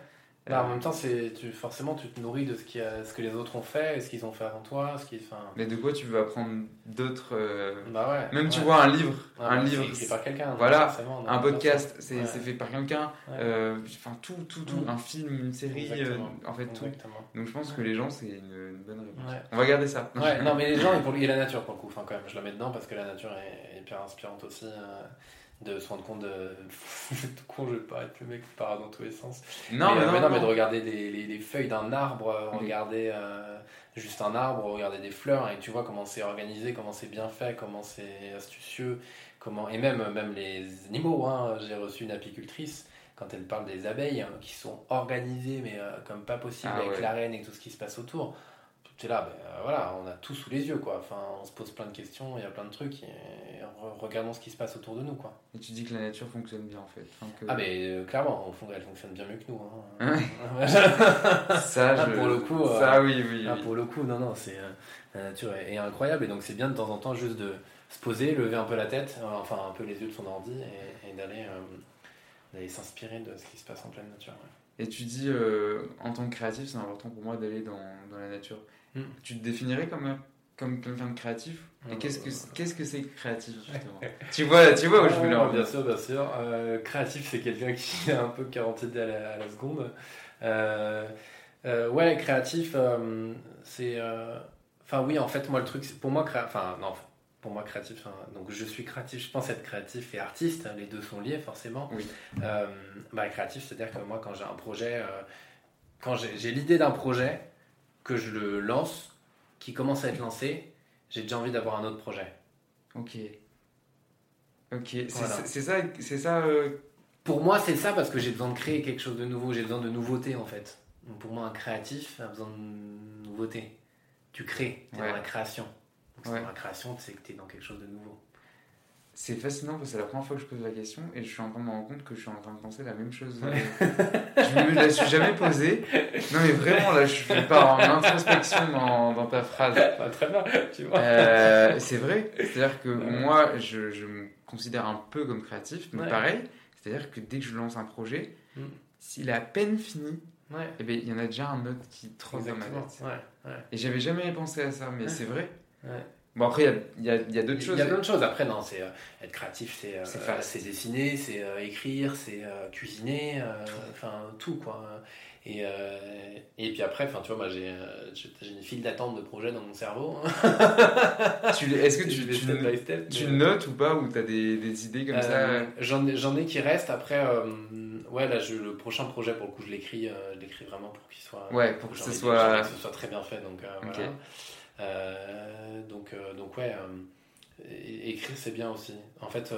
Bah, en Euh, même temps, c'est tu, forcément, tu te nourris de ce, qui a, ce que les autres ont fait et ce qu'ils ont fait avant toi. Ce qui, enfin, Mais de quoi tu veux apprendre d'autres euh, bah ouais. Même tu vois un livre, Ah, un livre, C'est écrit par quelqu'un. Voilà, un podcast, c'est Ouais. c'est fait par quelqu'un, Ouais. euh, enfin tout, tout, tout, Mm. un film, une série, euh, en fait tout. Exactement. Donc je pense que les gens c'est une, une bonne réponse. Ouais. On va garder ça. Ouais, non, mais les gens, et, pour, et la nature pour le coup, enfin, quand même, je la mets dedans parce que la nature est, est hyper inspirante aussi. De se rendre compte de. tout con, je vais pas être le mec qui part dans tous les sens. Non, mais, mais, euh, non, mais non, mais de regarder les, les- les feuilles d'un arbre, euh, Oui. regarder euh, juste un arbre, regarder des fleurs, et tu vois comment c'est organisé, comment c'est bien fait, comment c'est astucieux, comment et même, même les animaux. Hein, J'ai reçu une apicultrice quand elle parle des abeilles hein, qui sont organisées, mais euh, comme pas possible Ah avec ouais. la reine et tout ce qui se passe autour. Tu es là, ben, euh, voilà, on a tout sous les yeux, quoi. Enfin, on se pose plein de questions, il y a plein de trucs, et re- regardons ce qui se passe autour de nous, quoi. Et tu dis que la nature fonctionne bien en fait. Enfin, que- Ah, mais euh, clairement, au fond, elle fonctionne bien mieux que nous. Hein. ça, Ah, je- pour le coup, euh, ça oui, oui. Ah, oui. pour le coup, non, non, c'est euh, la nature est, est incroyable et donc c'est bien de temps en temps juste de se poser, lever un peu la tête, euh, enfin un peu les yeux de son ordi et, et d'aller euh, d'aller s'inspirer de ce qui se passe en pleine nature. ouais. Et tu dis euh, en tant que créatif, c'est important pour moi d'aller dans, dans la nature. Mm. Tu te définirais comme comme quelqu'un de créatif Et Euh, qu'est-ce que qu'est-ce que c'est créatif justement Tu vois, tu vois où je veux Ah, leur Bien sûr, bien sûr. Euh, créatif, c'est quelqu'un qui a un peu 40 idées à la, à la seconde. Euh, euh, ouais, créatif, euh, c'est. euh, Enfin, oui, en fait, moi, le truc, pour moi, créa- enfin, non, pour moi créatif, hein, donc je suis créatif, je pense être créatif et artiste, hein, les deux sont liés forcément. Oui. Euh, bah, créatif, c'est-à-dire que moi quand j'ai un projet, euh, quand j'ai l'idée d'un projet, que je le lance, qui commence à être lancé, j'ai déjà envie d'avoir un autre projet. Ok. Ok, c'est Voilà. c'est- c'est ça, c'est ça. euh, Pour moi, c'est ça parce que j'ai besoin de créer quelque chose de nouveau, j'ai besoin de nouveauté en fait. Donc pour moi, un créatif a besoin de nouveauté. Tu crées, tu es Ouais. dans la création. Donc Ouais. dans la création, c'est que tu es dans quelque chose de nouveau. C'est fascinant parce que c'est la première fois que je pose la question et je suis en train de me rendre compte que je suis en train de penser la même chose. Ouais. je me la suis jamais posée. Non mais vraiment là, je pars en introspection dans, dans ta phrase. Bah, très bien, tu vois. Euh, c'est vrai. C'est-à-dire que moi, je, je me considère un peu comme créatif, mais Ouais. pareil. C'est-à-dire que dès que je lance un projet, Mm. s'il est à peine fini, eh ben, il y en a déjà un autre qui trotte dans ma tête. Et j'avais jamais pensé à ça, mais c'est vrai. Ouais. Bon, après, il y a, il y a- il y a d'autres Il choses. y a plein de choses. Après, non, c'est euh, être créatif, c'est euh, C'est fast. c'est dessiner, c'est euh, écrire, c'est euh, cuisiner, enfin tout quoi. Et, et puis après, enfin tu vois, moi j'ai j'ai une file d'attente de projets dans mon cerveau. hein. Tu Est-ce que tu, tu, step by step, tu mais- notes ou pas, ou tu as des, des idées comme ça? J'en ai, j'en ai qui restent. Après, ouais, là, je, le prochain projet, pour le coup, je l'écris, je l'écris vraiment pour qu'il soit. Ouais, pour que ce soit- que ce soit très bien fait. Donc, voilà. Euh, donc, euh, donc, ouais, euh, écrire, c'est bien aussi. En fait,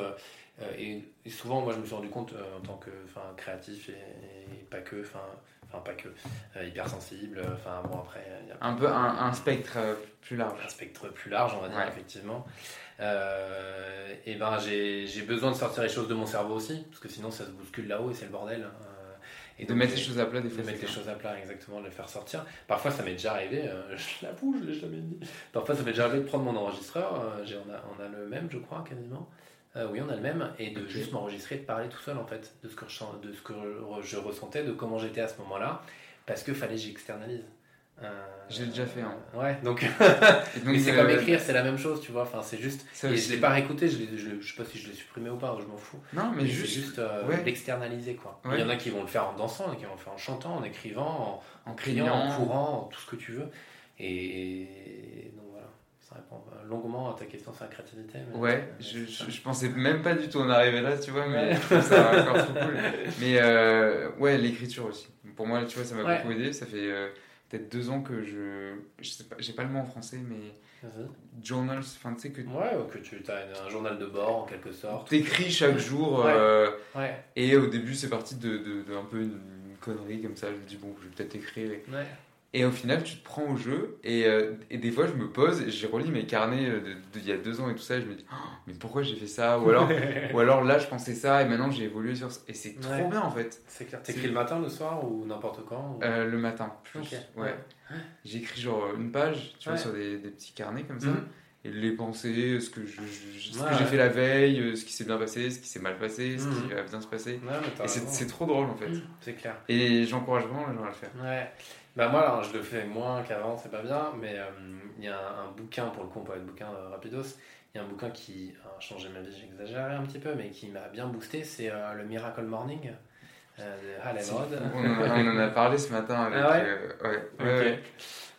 et, et souvent, moi, je me suis rendu compte en tant que créatif et, et pas que, enfin, pas que, hypersensible. Enfin, bon, après, y a Un peu un, un spectre plus large. un spectre plus large, on va dire, Ouais. effectivement. Euh, et ben j'ai j'ai besoin de sortir les choses de mon cerveau aussi, parce que sinon ça se bouscule là-haut et c'est le bordel. Et de mettre les choses à plat, des de fois. mettre c'est les choses à plat, exactement, de les faire sortir. Parfois, ça m'est déjà arrivé, euh, je l'avoue, je l'ai jamais dit. Parfois, ça m'est déjà arrivé de prendre mon enregistreur, euh, j'ai- on, a, on a le même, je crois, quasiment. Euh, oui, on a le même, et de juste m'enregistrer, de parler tout seul, en fait, de ce que je, de ce que je ressentais, de comment j'étais à ce moment-là, parce que fallait que j'externalise. Euh, J'ai déjà fait, hein. Ouais, donc, donc, mais c'est euh, comme écrire, c'est la même chose, tu vois. Enfin, c'est juste. et je l'ai pas réécouté, je, je, je sais pas si je l'ai supprimé ou pas, je m'en fous. Non, mais Mais juste, juste euh, ouais. l'externaliser, quoi. Ouais. Il y en a qui vont le faire en dansant, il y en a qui vont le faire en chantant, en écrivant, en, en criant, en courant, en tout ce que tu veux. Et, et donc voilà, ça répond longuement à ta question sur la créativité. mais- Ouais, mais je, je, pensais même pas du tout en arriver là, tu vois, mais je trouve ça encore trop cool. Mais euh, ouais, l'écriture aussi. Pour moi, tu vois, ça m'a Ouais. beaucoup aidé. Ça fait euh, peut-être deux ans que je. Je sais pas, j'ai pas le mot en français, mais. Journals, enfin, tu sais, que Ouais, ou que tu as un journal de bord en quelque sorte. t'écris chaque jour. Ouais. euh, Ouais, et au début, c'est parti de, de, de un peu une, une connerie comme ça. Je me dis, bon, je vais peut-être écrire. Et, ouais. Et au final, tu te prends au jeu. Et, euh, et des fois, je me pose j'ai relis mes carnets euh, d'il y a deux ans et tout ça. Et je me dis, Oh, mais pourquoi j'ai fait ça Ou alors, ou alors là, je pensais ça et maintenant j'ai évolué sur ça. Et c'est trop Ouais. bien en fait. C'est clair. T'écris le matin, le soir ou n'importe quand ou- Euh, le matin, plus. Ok. Ouais. J'écris genre une page, tu vois, sur des, des petits carnets comme ça. Mhm. Et les pensées, ce que j'ai fait la veille, ce qui s'est bien passé, ce qui s'est mal passé, ce Mhm. qui va bien se passer. Et c'est trop drôle en fait. C'est clair. Et j'encourage vraiment les gens à le faire. Ouais. Bah moi, alors, je le fais moins qu'avant, c'est pas bien, mais euh, il y a un, un bouquin, pour le coup, on peut être bouquin euh, rapidos, il y a un bouquin qui a changé ma vie, j'exagère un petit peu, mais qui m'a bien boosté, c'est euh, le Miracle Morning de Hal Elrod. On en, a, on en a parlé ce matin avec. Ah ouais ouais, Ok. ouais,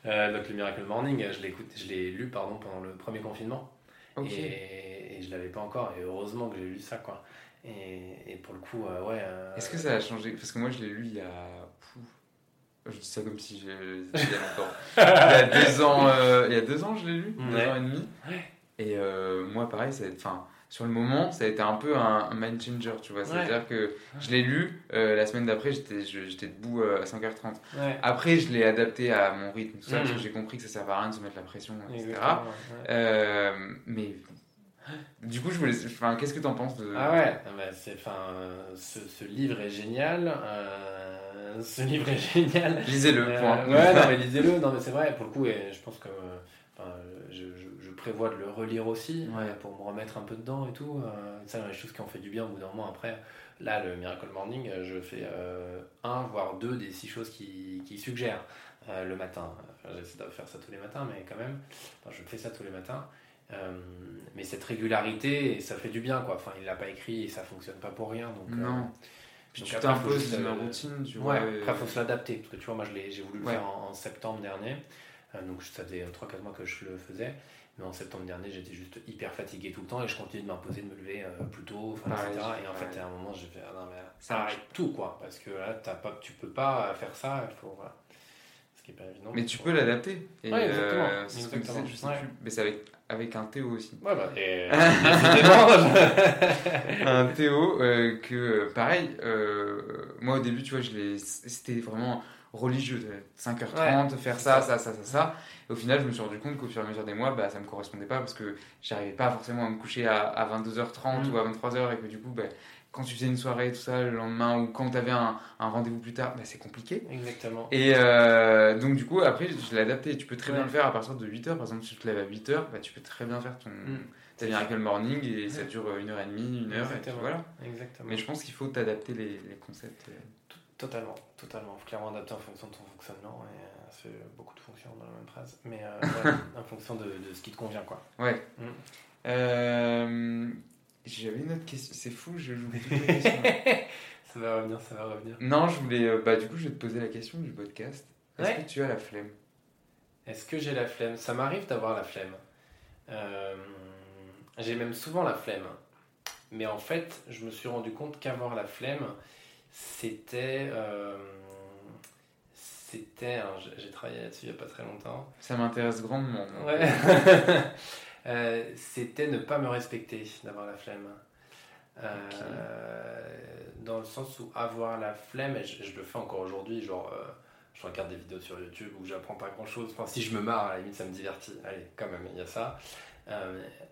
ouais. Donc le Miracle Morning, je l'ai lu pardon pendant le premier confinement Ok. et, et je l'avais pas encore et heureusement que j'ai lu ça quoi. Et, et pour le coup ouais. Est-ce que ça a changé? Parce que moi je l'ai lu il y a. Pouf. Je dis ça comme si c'était il y a longtemps. il y a deux ans, euh, il y a deux ans je l'ai lu, deux Ouais. ans et demi. Et euh, moi pareil, ça a été- sur le moment, ça a été un peu un, un mind changer, tu vois. C'est-à-dire que je l'ai lu, euh, la semaine d'après j'étais debout euh, à 5h30. ouais. Après je l'ai adapté à mon rythme, tout ça, parce que Mhm. j'ai compris que ça servait à rien de se mettre la pression, etc. Mais du coup, je voulais. Enfin, qu'est-ce que t'en penses de. Ah ouais, ah bah, c'est, enfin, euh, ce, ce livre est génial. euh, ce livre est génial. Lisez-le, Euh, ouais, non, mais lisez-le. Non, mais c'est vrai, pour le coup, et je pense que enfin, je, je- je prévois de le relire aussi Ouais. euh, pour me remettre un peu dedans et tout. Euh, ça, les choses qui ont fait du bien au bout d'un moment. Après, là, le Miracle Morning, euh, je fais euh, un, voire deux des six choses qui, qui suggèrent euh, le matin. Enfin, J'essaie de faire ça tous les matins, mais quand même, enfin, je fais ça tous les matins. Euh, mais cette régularité, ça fait du bien, quoi. Enfin, il l'a pas écrit et ça fonctionne pas pour rien. Donc, euh, Non. Puis donc tu t'imposes une euh, routine, tu Ouais, vois. après, il faut se l'adapter. Parce que tu vois, moi, je l'ai- j'ai voulu le Ouais. faire en, en septembre dernier. Euh, donc, ça faisait 3-4 mois que je le faisais. Mais en septembre dernier, j'étais juste hyper fatigué tout le temps et je continuais de m'imposer de me lever plus tôt, etc. Et en fait, à un moment, j'ai fait ah non, mais ça arrête tout, quoi. Parce que là, as pas, tu peux pas faire ça, il faut. Voilà. Ce qui est pas évident. Mais tu peux l'adapter. Oui, exactement. exactement. je sais plus. Mais c'est avec, avec un Théo aussi. Ouais, bah, et... un Théo que, pareil, moi au début, tu vois, c'était vraiment religieux. 5h30, faire ça, ça, ça, ça, ça. Et au final, je me suis rendu compte qu'au fur et à mesure des mois, bah, ça me correspondait pas parce que j'arrivais pas forcément à me coucher à, à 22h30 mm. ou à 23h et que du coup, bah, quand tu faisais une soirée, tout ça, le lendemain, ou quand tu avais un, un rendez-vous plus tard, bah, c'est compliqué. Exactement. Et euh, donc, du coup, après, je l'ai adapté. Tu peux très bien le faire à partir de 8h. Par exemple, si tu te lèves à 8h, bah, tu peux très bien faire ton. Mm. Ta Miracle Morning et ça dure une heure et demie, une heure. Et voilà. Exactement. Mais je pense qu'il faut t'adapter les, les concepts. Euh. Totalement, totalement. Clairement adapté en fonction de ton fonctionnement. Et euh, c'est beaucoup de fonctions dans la même phrase. Mais euh, en fonction de, de, ce qui te convient, quoi. Ouais. Mm. Euh, j'avais une autre question. C'est fou, je joue ça va revenir, ça va revenir. Non, je voulais. Bah, du coup, je vais te poser la question du podcast. Est-ce que tu as la flemme? Est-ce que j'ai la flemme? Ça m'arrive d'avoir la flemme. j'ai même souvent la flemme. Mais en fait, je me suis rendu compte qu'avoir la flemme, c'était. Euh, c'était. J'ai travaillé là-dessus il n'y a pas très longtemps. Ça m'intéresse grandement. Ouais. Euh, c'était ne pas me respecter, d'avoir la flemme. Euh, dans le sens où avoir la flemme, et je, le fais encore aujourd'hui, genre je regarde des vidéos sur YouTube où j'apprends pas grand chose. Enfin, si je me marre, à la limite, ça me divertit. Allez, quand même, il y a ça.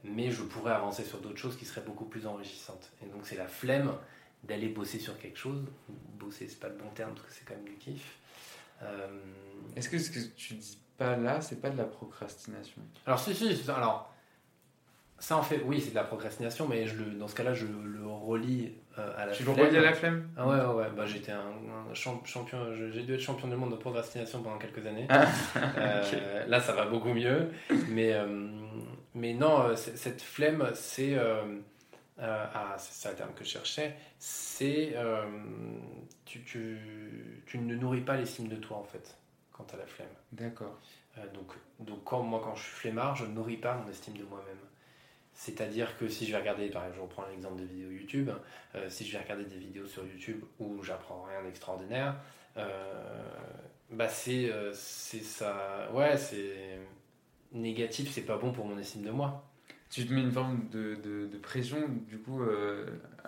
mais je pourrais avancer sur d'autres choses qui seraient beaucoup plus enrichissantes. Et donc, c'est la flemme d'aller bosser sur quelque chose. Bosser, c'est pas le bon terme parce que c'est quand même du kiff. Euh, Est-ce que ce que tu dis pas là, c'est pas de la procrastination? Alors, si, si, alors. Ça en fait, oui, c'est de la procrastination, mais je le, dans ce cas-là, je le relie euh, à la flemme. Tu le relis à la flemme? Ah ouais, ouais, Bah, j'étais un, champion, j'ai dû être champion du monde de procrastination pendant quelques années. Ah, euh, là, ça va beaucoup mieux. Mais, mais non, cette flemme, c'est euh, ah, c'est ça le terme que je cherchais, c'est euh, tu, tu, tu, ne nourris pas l'estime de toi en fait quand tu as la flemme. D'accord. Euh, donc, donc quand, moi quand je suis flemmard, je ne nourris pas mon estime de moi-même. C'est-à-dire que si je vais regarder, par exemple, je reprends l'exemple des vidéos YouTube, si je vais regarder des vidéos sur YouTube où j'apprends rien d'extraordinaire, bah c'est ça, ouais, c'est négatif, c'est pas bon pour mon estime de moi tu te mets une forme de, de, pression, du coup, euh,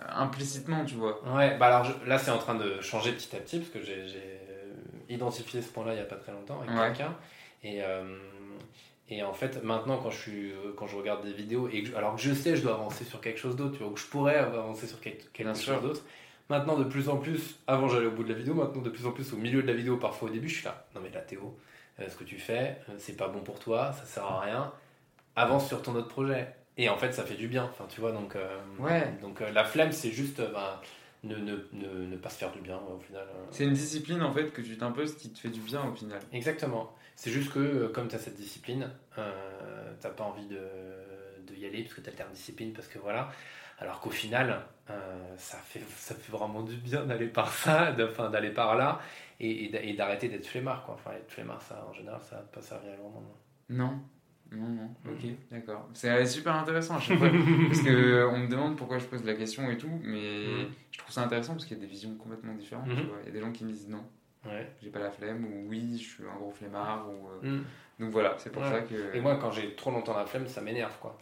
implicitement, tu vois. Ouais, bah alors là, c'est en train de changer petit à petit, parce que j'ai euh, identifié ce point-là il n'y a pas très longtemps avec quelqu'un. Et, euh, et en fait, maintenant, quand je, suis, quand je regarde des vidéos, et alors que je sais je dois avancer sur quelque chose d'autre, vois, que je pourrais avancer sur quelque, chose d'autre, maintenant, de plus en plus, avant j'allais au bout de la vidéo, maintenant, de plus en plus, au milieu de la vidéo, parfois au début, je suis là, non mais là, Théo, ce que tu fais, c'est pas bon pour toi, ça sert à rien avance sur ton autre projet. Et en fait, ça fait du bien. Enfin, tu vois, donc, euh, ouais. donc euh, la flemme, c'est juste euh, ben, ne, ne, ne, pas se faire du bien au final. C'est une discipline en fait que tu t'imposes qui te fait du bien au final. Exactement. C'est juste que comme tu as cette discipline, t'as pas envie de, de, y aller parce que tu discipline, parce que voilà. Alors qu'au final, ça, fait, ça fait vraiment du bien d'aller par ça, d'aller par là et, et d'arrêter d'être flemmard. Quoi. Enfin, être flemmard, ça, en général, ça va pas servir à grand monde. Non. Non, non, ok, d'accord. C'est super intéressant à chaque fois. parce qu'on me demande pourquoi je pose la question et tout, mais mm. je trouve ça intéressant parce qu'il y a des visions complètement différentes. Mm-hmm. Il y a des gens qui me disent non, ouais. j'ai pas la flemme, ou oui, je suis un gros flemmard. Ou, euh, mm. Donc voilà, c'est pour ça que. Et moi, quand j'ai trop longtemps la flemme, ça m'énerve quoi.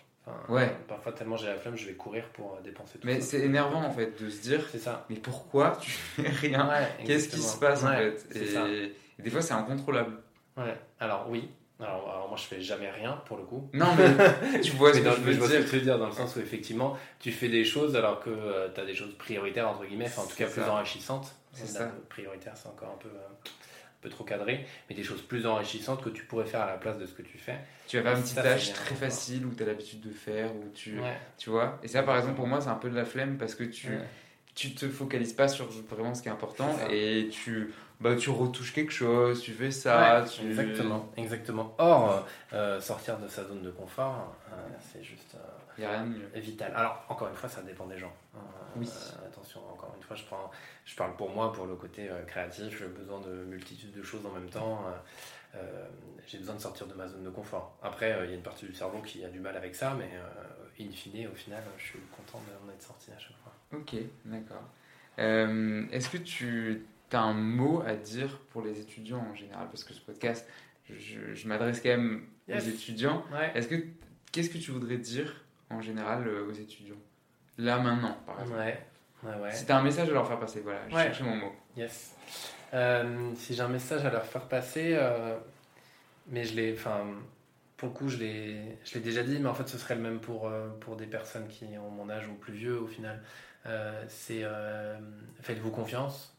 ouais. Parfois, tellement j'ai la flemme, je vais courir pour euh, dépenser tout Mais c'est énervant en fait de se dire. C'est ça. Mais pourquoi tu fais rien? Qu'est-ce qui se passe en fait? et des fois, c'est incontrôlable. Ouais, alors oui, alors, moi je fais jamais rien pour le coup. Non mais tu vois ce que je veux dire. Ce que dire dans le sens où effectivement tu fais des choses alors que euh, tu as des choses prioritaires entre guillemets, en tout cas plus enrichissantes. C'est ça. Prioritaire c'est encore un peu, euh, un peu trop cadré, mais des choses plus enrichissantes que tu pourrais faire à la place de ce que tu fais. Tu vas faire une petite tâche très facile où tu as l'habitude de faire, où tu, tu vois. Et ça par exemple pour moi c'est un peu de la flemme parce que tu, tu te focalises pas sur vraiment ce qui est important et tu bah, tu retouches quelque chose, tu fais ça. Exactement, exactement. Or, euh, sortir de sa zone de confort, euh, c'est juste euh, a rien de mieux. vital. Alors, encore une fois, ça dépend des gens. Hein. oui. attention, encore une fois, je, prends, je parle pour moi, pour le côté créatif, j'ai besoin de multitudes de choses en même temps. j'ai besoin de sortir de ma zone de confort. Après, il y a une partie du cerveau qui a du mal avec ça, mais in fine, au final, je suis content d'en être sorti à chaque fois. Ok, d'accord. Est-ce que tu as un mot à dire pour les étudiants en général? Parce que ce podcast, je, m'adresse quand même aux étudiants. Est-ce que qu'est-ce que tu voudrais dire en général aux étudiants Là maintenant, par exemple. Ouais. Ouais, ouais. Si un message à leur faire passer, voilà, je mon mot. Yes. Euh, si j'ai un message à leur faire passer, euh, mais je l'ai, enfin, pour le coup, je l'ai, je l'ai déjà dit, mais en fait, ce serait le même pour, euh, pour des personnes qui ont mon âge ou plus vieux au final. c'est faites-vous confiance,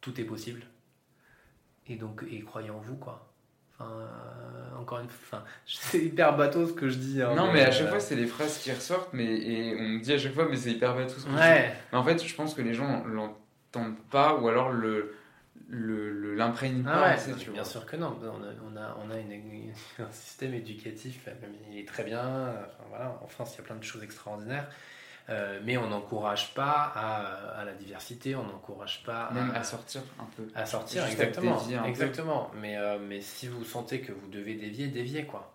tout est possible, et donc, et croyez en vous, quoi. Enfin, euh, encore une fois, c'est hyper bateau ce que je dis. Hein, non, mais, à chaque euh, fois, c'est les phrases qui ressortent, mais et on me dit à chaque fois, mais c'est hyper bateau ce que je dis. Mais en fait, je pense que les gens l'entendent pas, ou alors le l'imprègnent ah pas. Ouais, bien sûr que non. On a, on a, une, un système éducatif, il est très bien. Enfin, voilà, en France, il y a plein de choses extraordinaires. Euh, mais on n'encourage pas à, la diversité, on n'encourage pas même à, sortir un peu. À sortir, exactement. exactement. Mais, euh, mais si vous sentez que vous devez dévier, dévier quoi.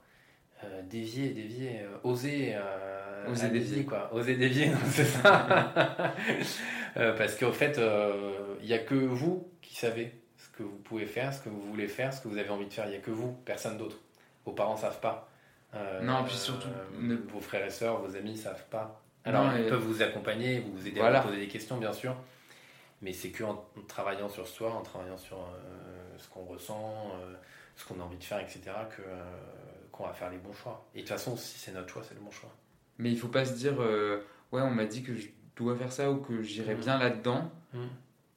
Euh, dévier, dévier, oser, oser dévier quoi. Oser dévier, c'est ça. parce qu'au fait, il n'y a que vous qui savez ce que vous pouvez faire, ce que vous voulez faire, ce que vous avez envie de faire. Il n'y a que vous, personne d'autre. Vos parents savent pas. non, puis surtout, vos frères et sœurs, vos amis savent pas. Alors, ils peuvent vous accompagner, vous aider à poser des questions, bien sûr. Mais c'est qu'en travaillant sur soi, en travaillant sur euh, ce qu'on ressent, euh, ce qu'on a envie de faire, etc., que, euh, qu'on va faire les bons choix. Et de toute façon, si c'est notre choix, c'est le bon choix. Mais il faut pas se dire, ouais, on m'a dit que je dois faire ça ou que j'irai mmh. bien là-dedans. Mmh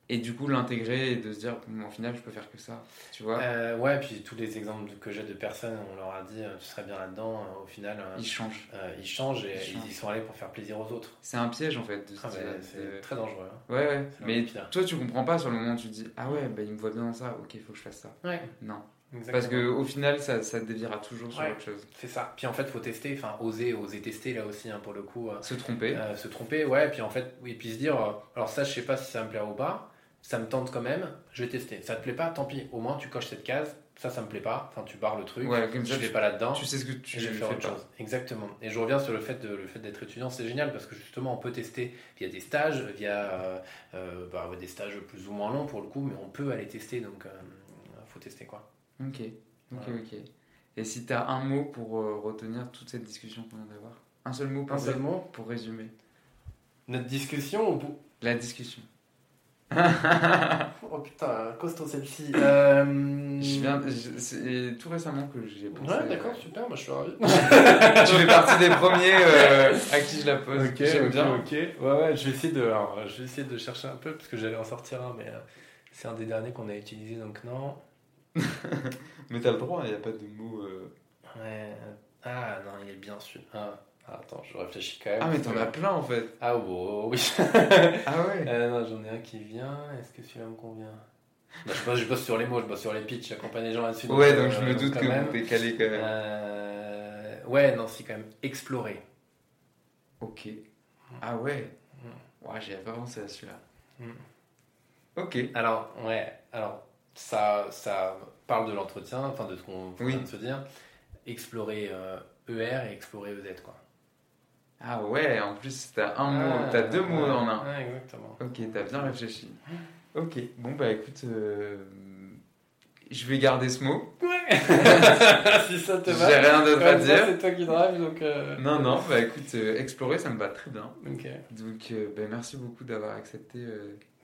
et du coup l'intégrer et de se dire au final je peux faire que ça tu vois euh, ouais puis tous les exemples que j'ai de personnes on leur a dit euh, tu serais bien là dedans euh, au final ils changent ils changent et ils, y sont allés pour faire plaisir aux autres c'est un piège en fait ah, c'est très dangereux hein. ouais ouais mais toi tu comprends pas sur le moment tu te dis ah ouais bah, il me voit bien dans ça ok il faut que je fasse ça ouais non Parce que au final, ça, ça déviera toujours sur autre chose. C'est ça. Puis en fait, faut tester, enfin oser, oser tester là aussi hein, pour le coup. se tromper. se tromper, ouais. Puis en fait, oui, puis se dire, alors ça, je sais pas si ça me plaira ou pas ça me tente quand même, je vais tester. Ça te plaît pas, tant pis, au moins tu coches cette case, ça, ça me plaît pas, enfin tu barres le truc, ouais, comme je vais pas là-dedans. Tu sais ce que tu je vais faire autre chose. Exactement. Et je reviens sur le fait, de, le fait d'être étudiant, c'est génial parce que justement on peut tester via des stages, via euh, euh, bah, des stages plus ou moins longs pour le coup, mais on peut aller tester, donc il euh, faut tester quoi. Ok, ok, ok. Et si tu as un mot pour retenir toute cette discussion qu'on vient d'avoir? Un seul mot Un seul mot? Pour résumer. Notre discussion ou La discussion. oh putain, costaud celle-ci. Euh... Je viens, c'est tout récemment que j'ai pensé. Ouais, d'accord, euh, super, moi je suis ravi. tu fais partie des premiers euh, à qui je la pose. Ok, ok, bien. ok. Ouais, ouais, je vais, essayer de, alors, je vais essayer de chercher un peu parce que j'allais en sortir un, mais euh, c'est un des derniers qu'on a utilisé donc non. mais t'as le droit, il n'y a pas de mots. Ouais. Ah non, il est bien sûr. Ah. Ah, attends, je réfléchis quand même. Ah, mais t'en as plein en fait. Ah, oh, oui. ah ouais euh, Non, j'en ai un qui vient. Est-ce que celui-là me convient? Bah, je, bosse, je bosse sur les mots, je bosse sur les pitchs, j'accompagne les gens là-dessus. Ouais, donc, je me euh, doute que vous calé quand même. Euh... Ouais, non, c'est quand même explorer. Ok. Ah ouais mm. Ouais, j'y avais pas pensé à celui-là. Mm. Ok. Alors, ouais, alors, ça, ça parle de l'entretien, enfin de ce qu'on vient de se dire. Explorer ER et explorer EZ, quoi. Ah ouais, en plus t'as un mot, t'as deux mots en un. Ouais, exactement. Ok, t'as bien réfléchi. Ok, bon bah écoute, euh, je vais garder ce mot. Ouais. si ça te va. J'ai rien d'autre à dire. C'est toi qui drive, donc. Euh, non non, bah écoute, euh, explorer ça me va très bien. Ok. Donc bah, merci beaucoup d'avoir accepté.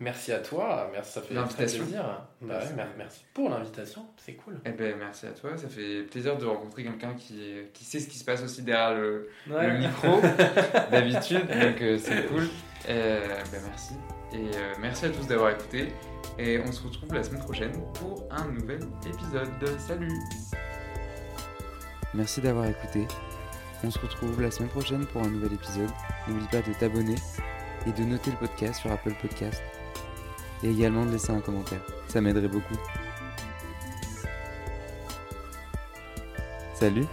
Merci à toi, merci, ça fait l'invitation. plaisir. Bah merci. pour l'invitation, c'est cool. Eh ben, merci à toi, ça fait plaisir de rencontrer quelqu'un qui, qui sait ce qui se passe aussi derrière le, le micro d'habitude, donc euh, c'est cool. Euh, ben, merci. Et euh, merci à tous d'avoir écouté. Et on se retrouve la semaine prochaine pour un nouvel épisode. Salut Merci d'avoir écouté. On se retrouve la semaine prochaine pour un nouvel épisode. N'oublie pas de t'abonner et de noter le podcast sur Apple Podcast et également de laisser un commentaire. Ça m'aiderait beaucoup. Salut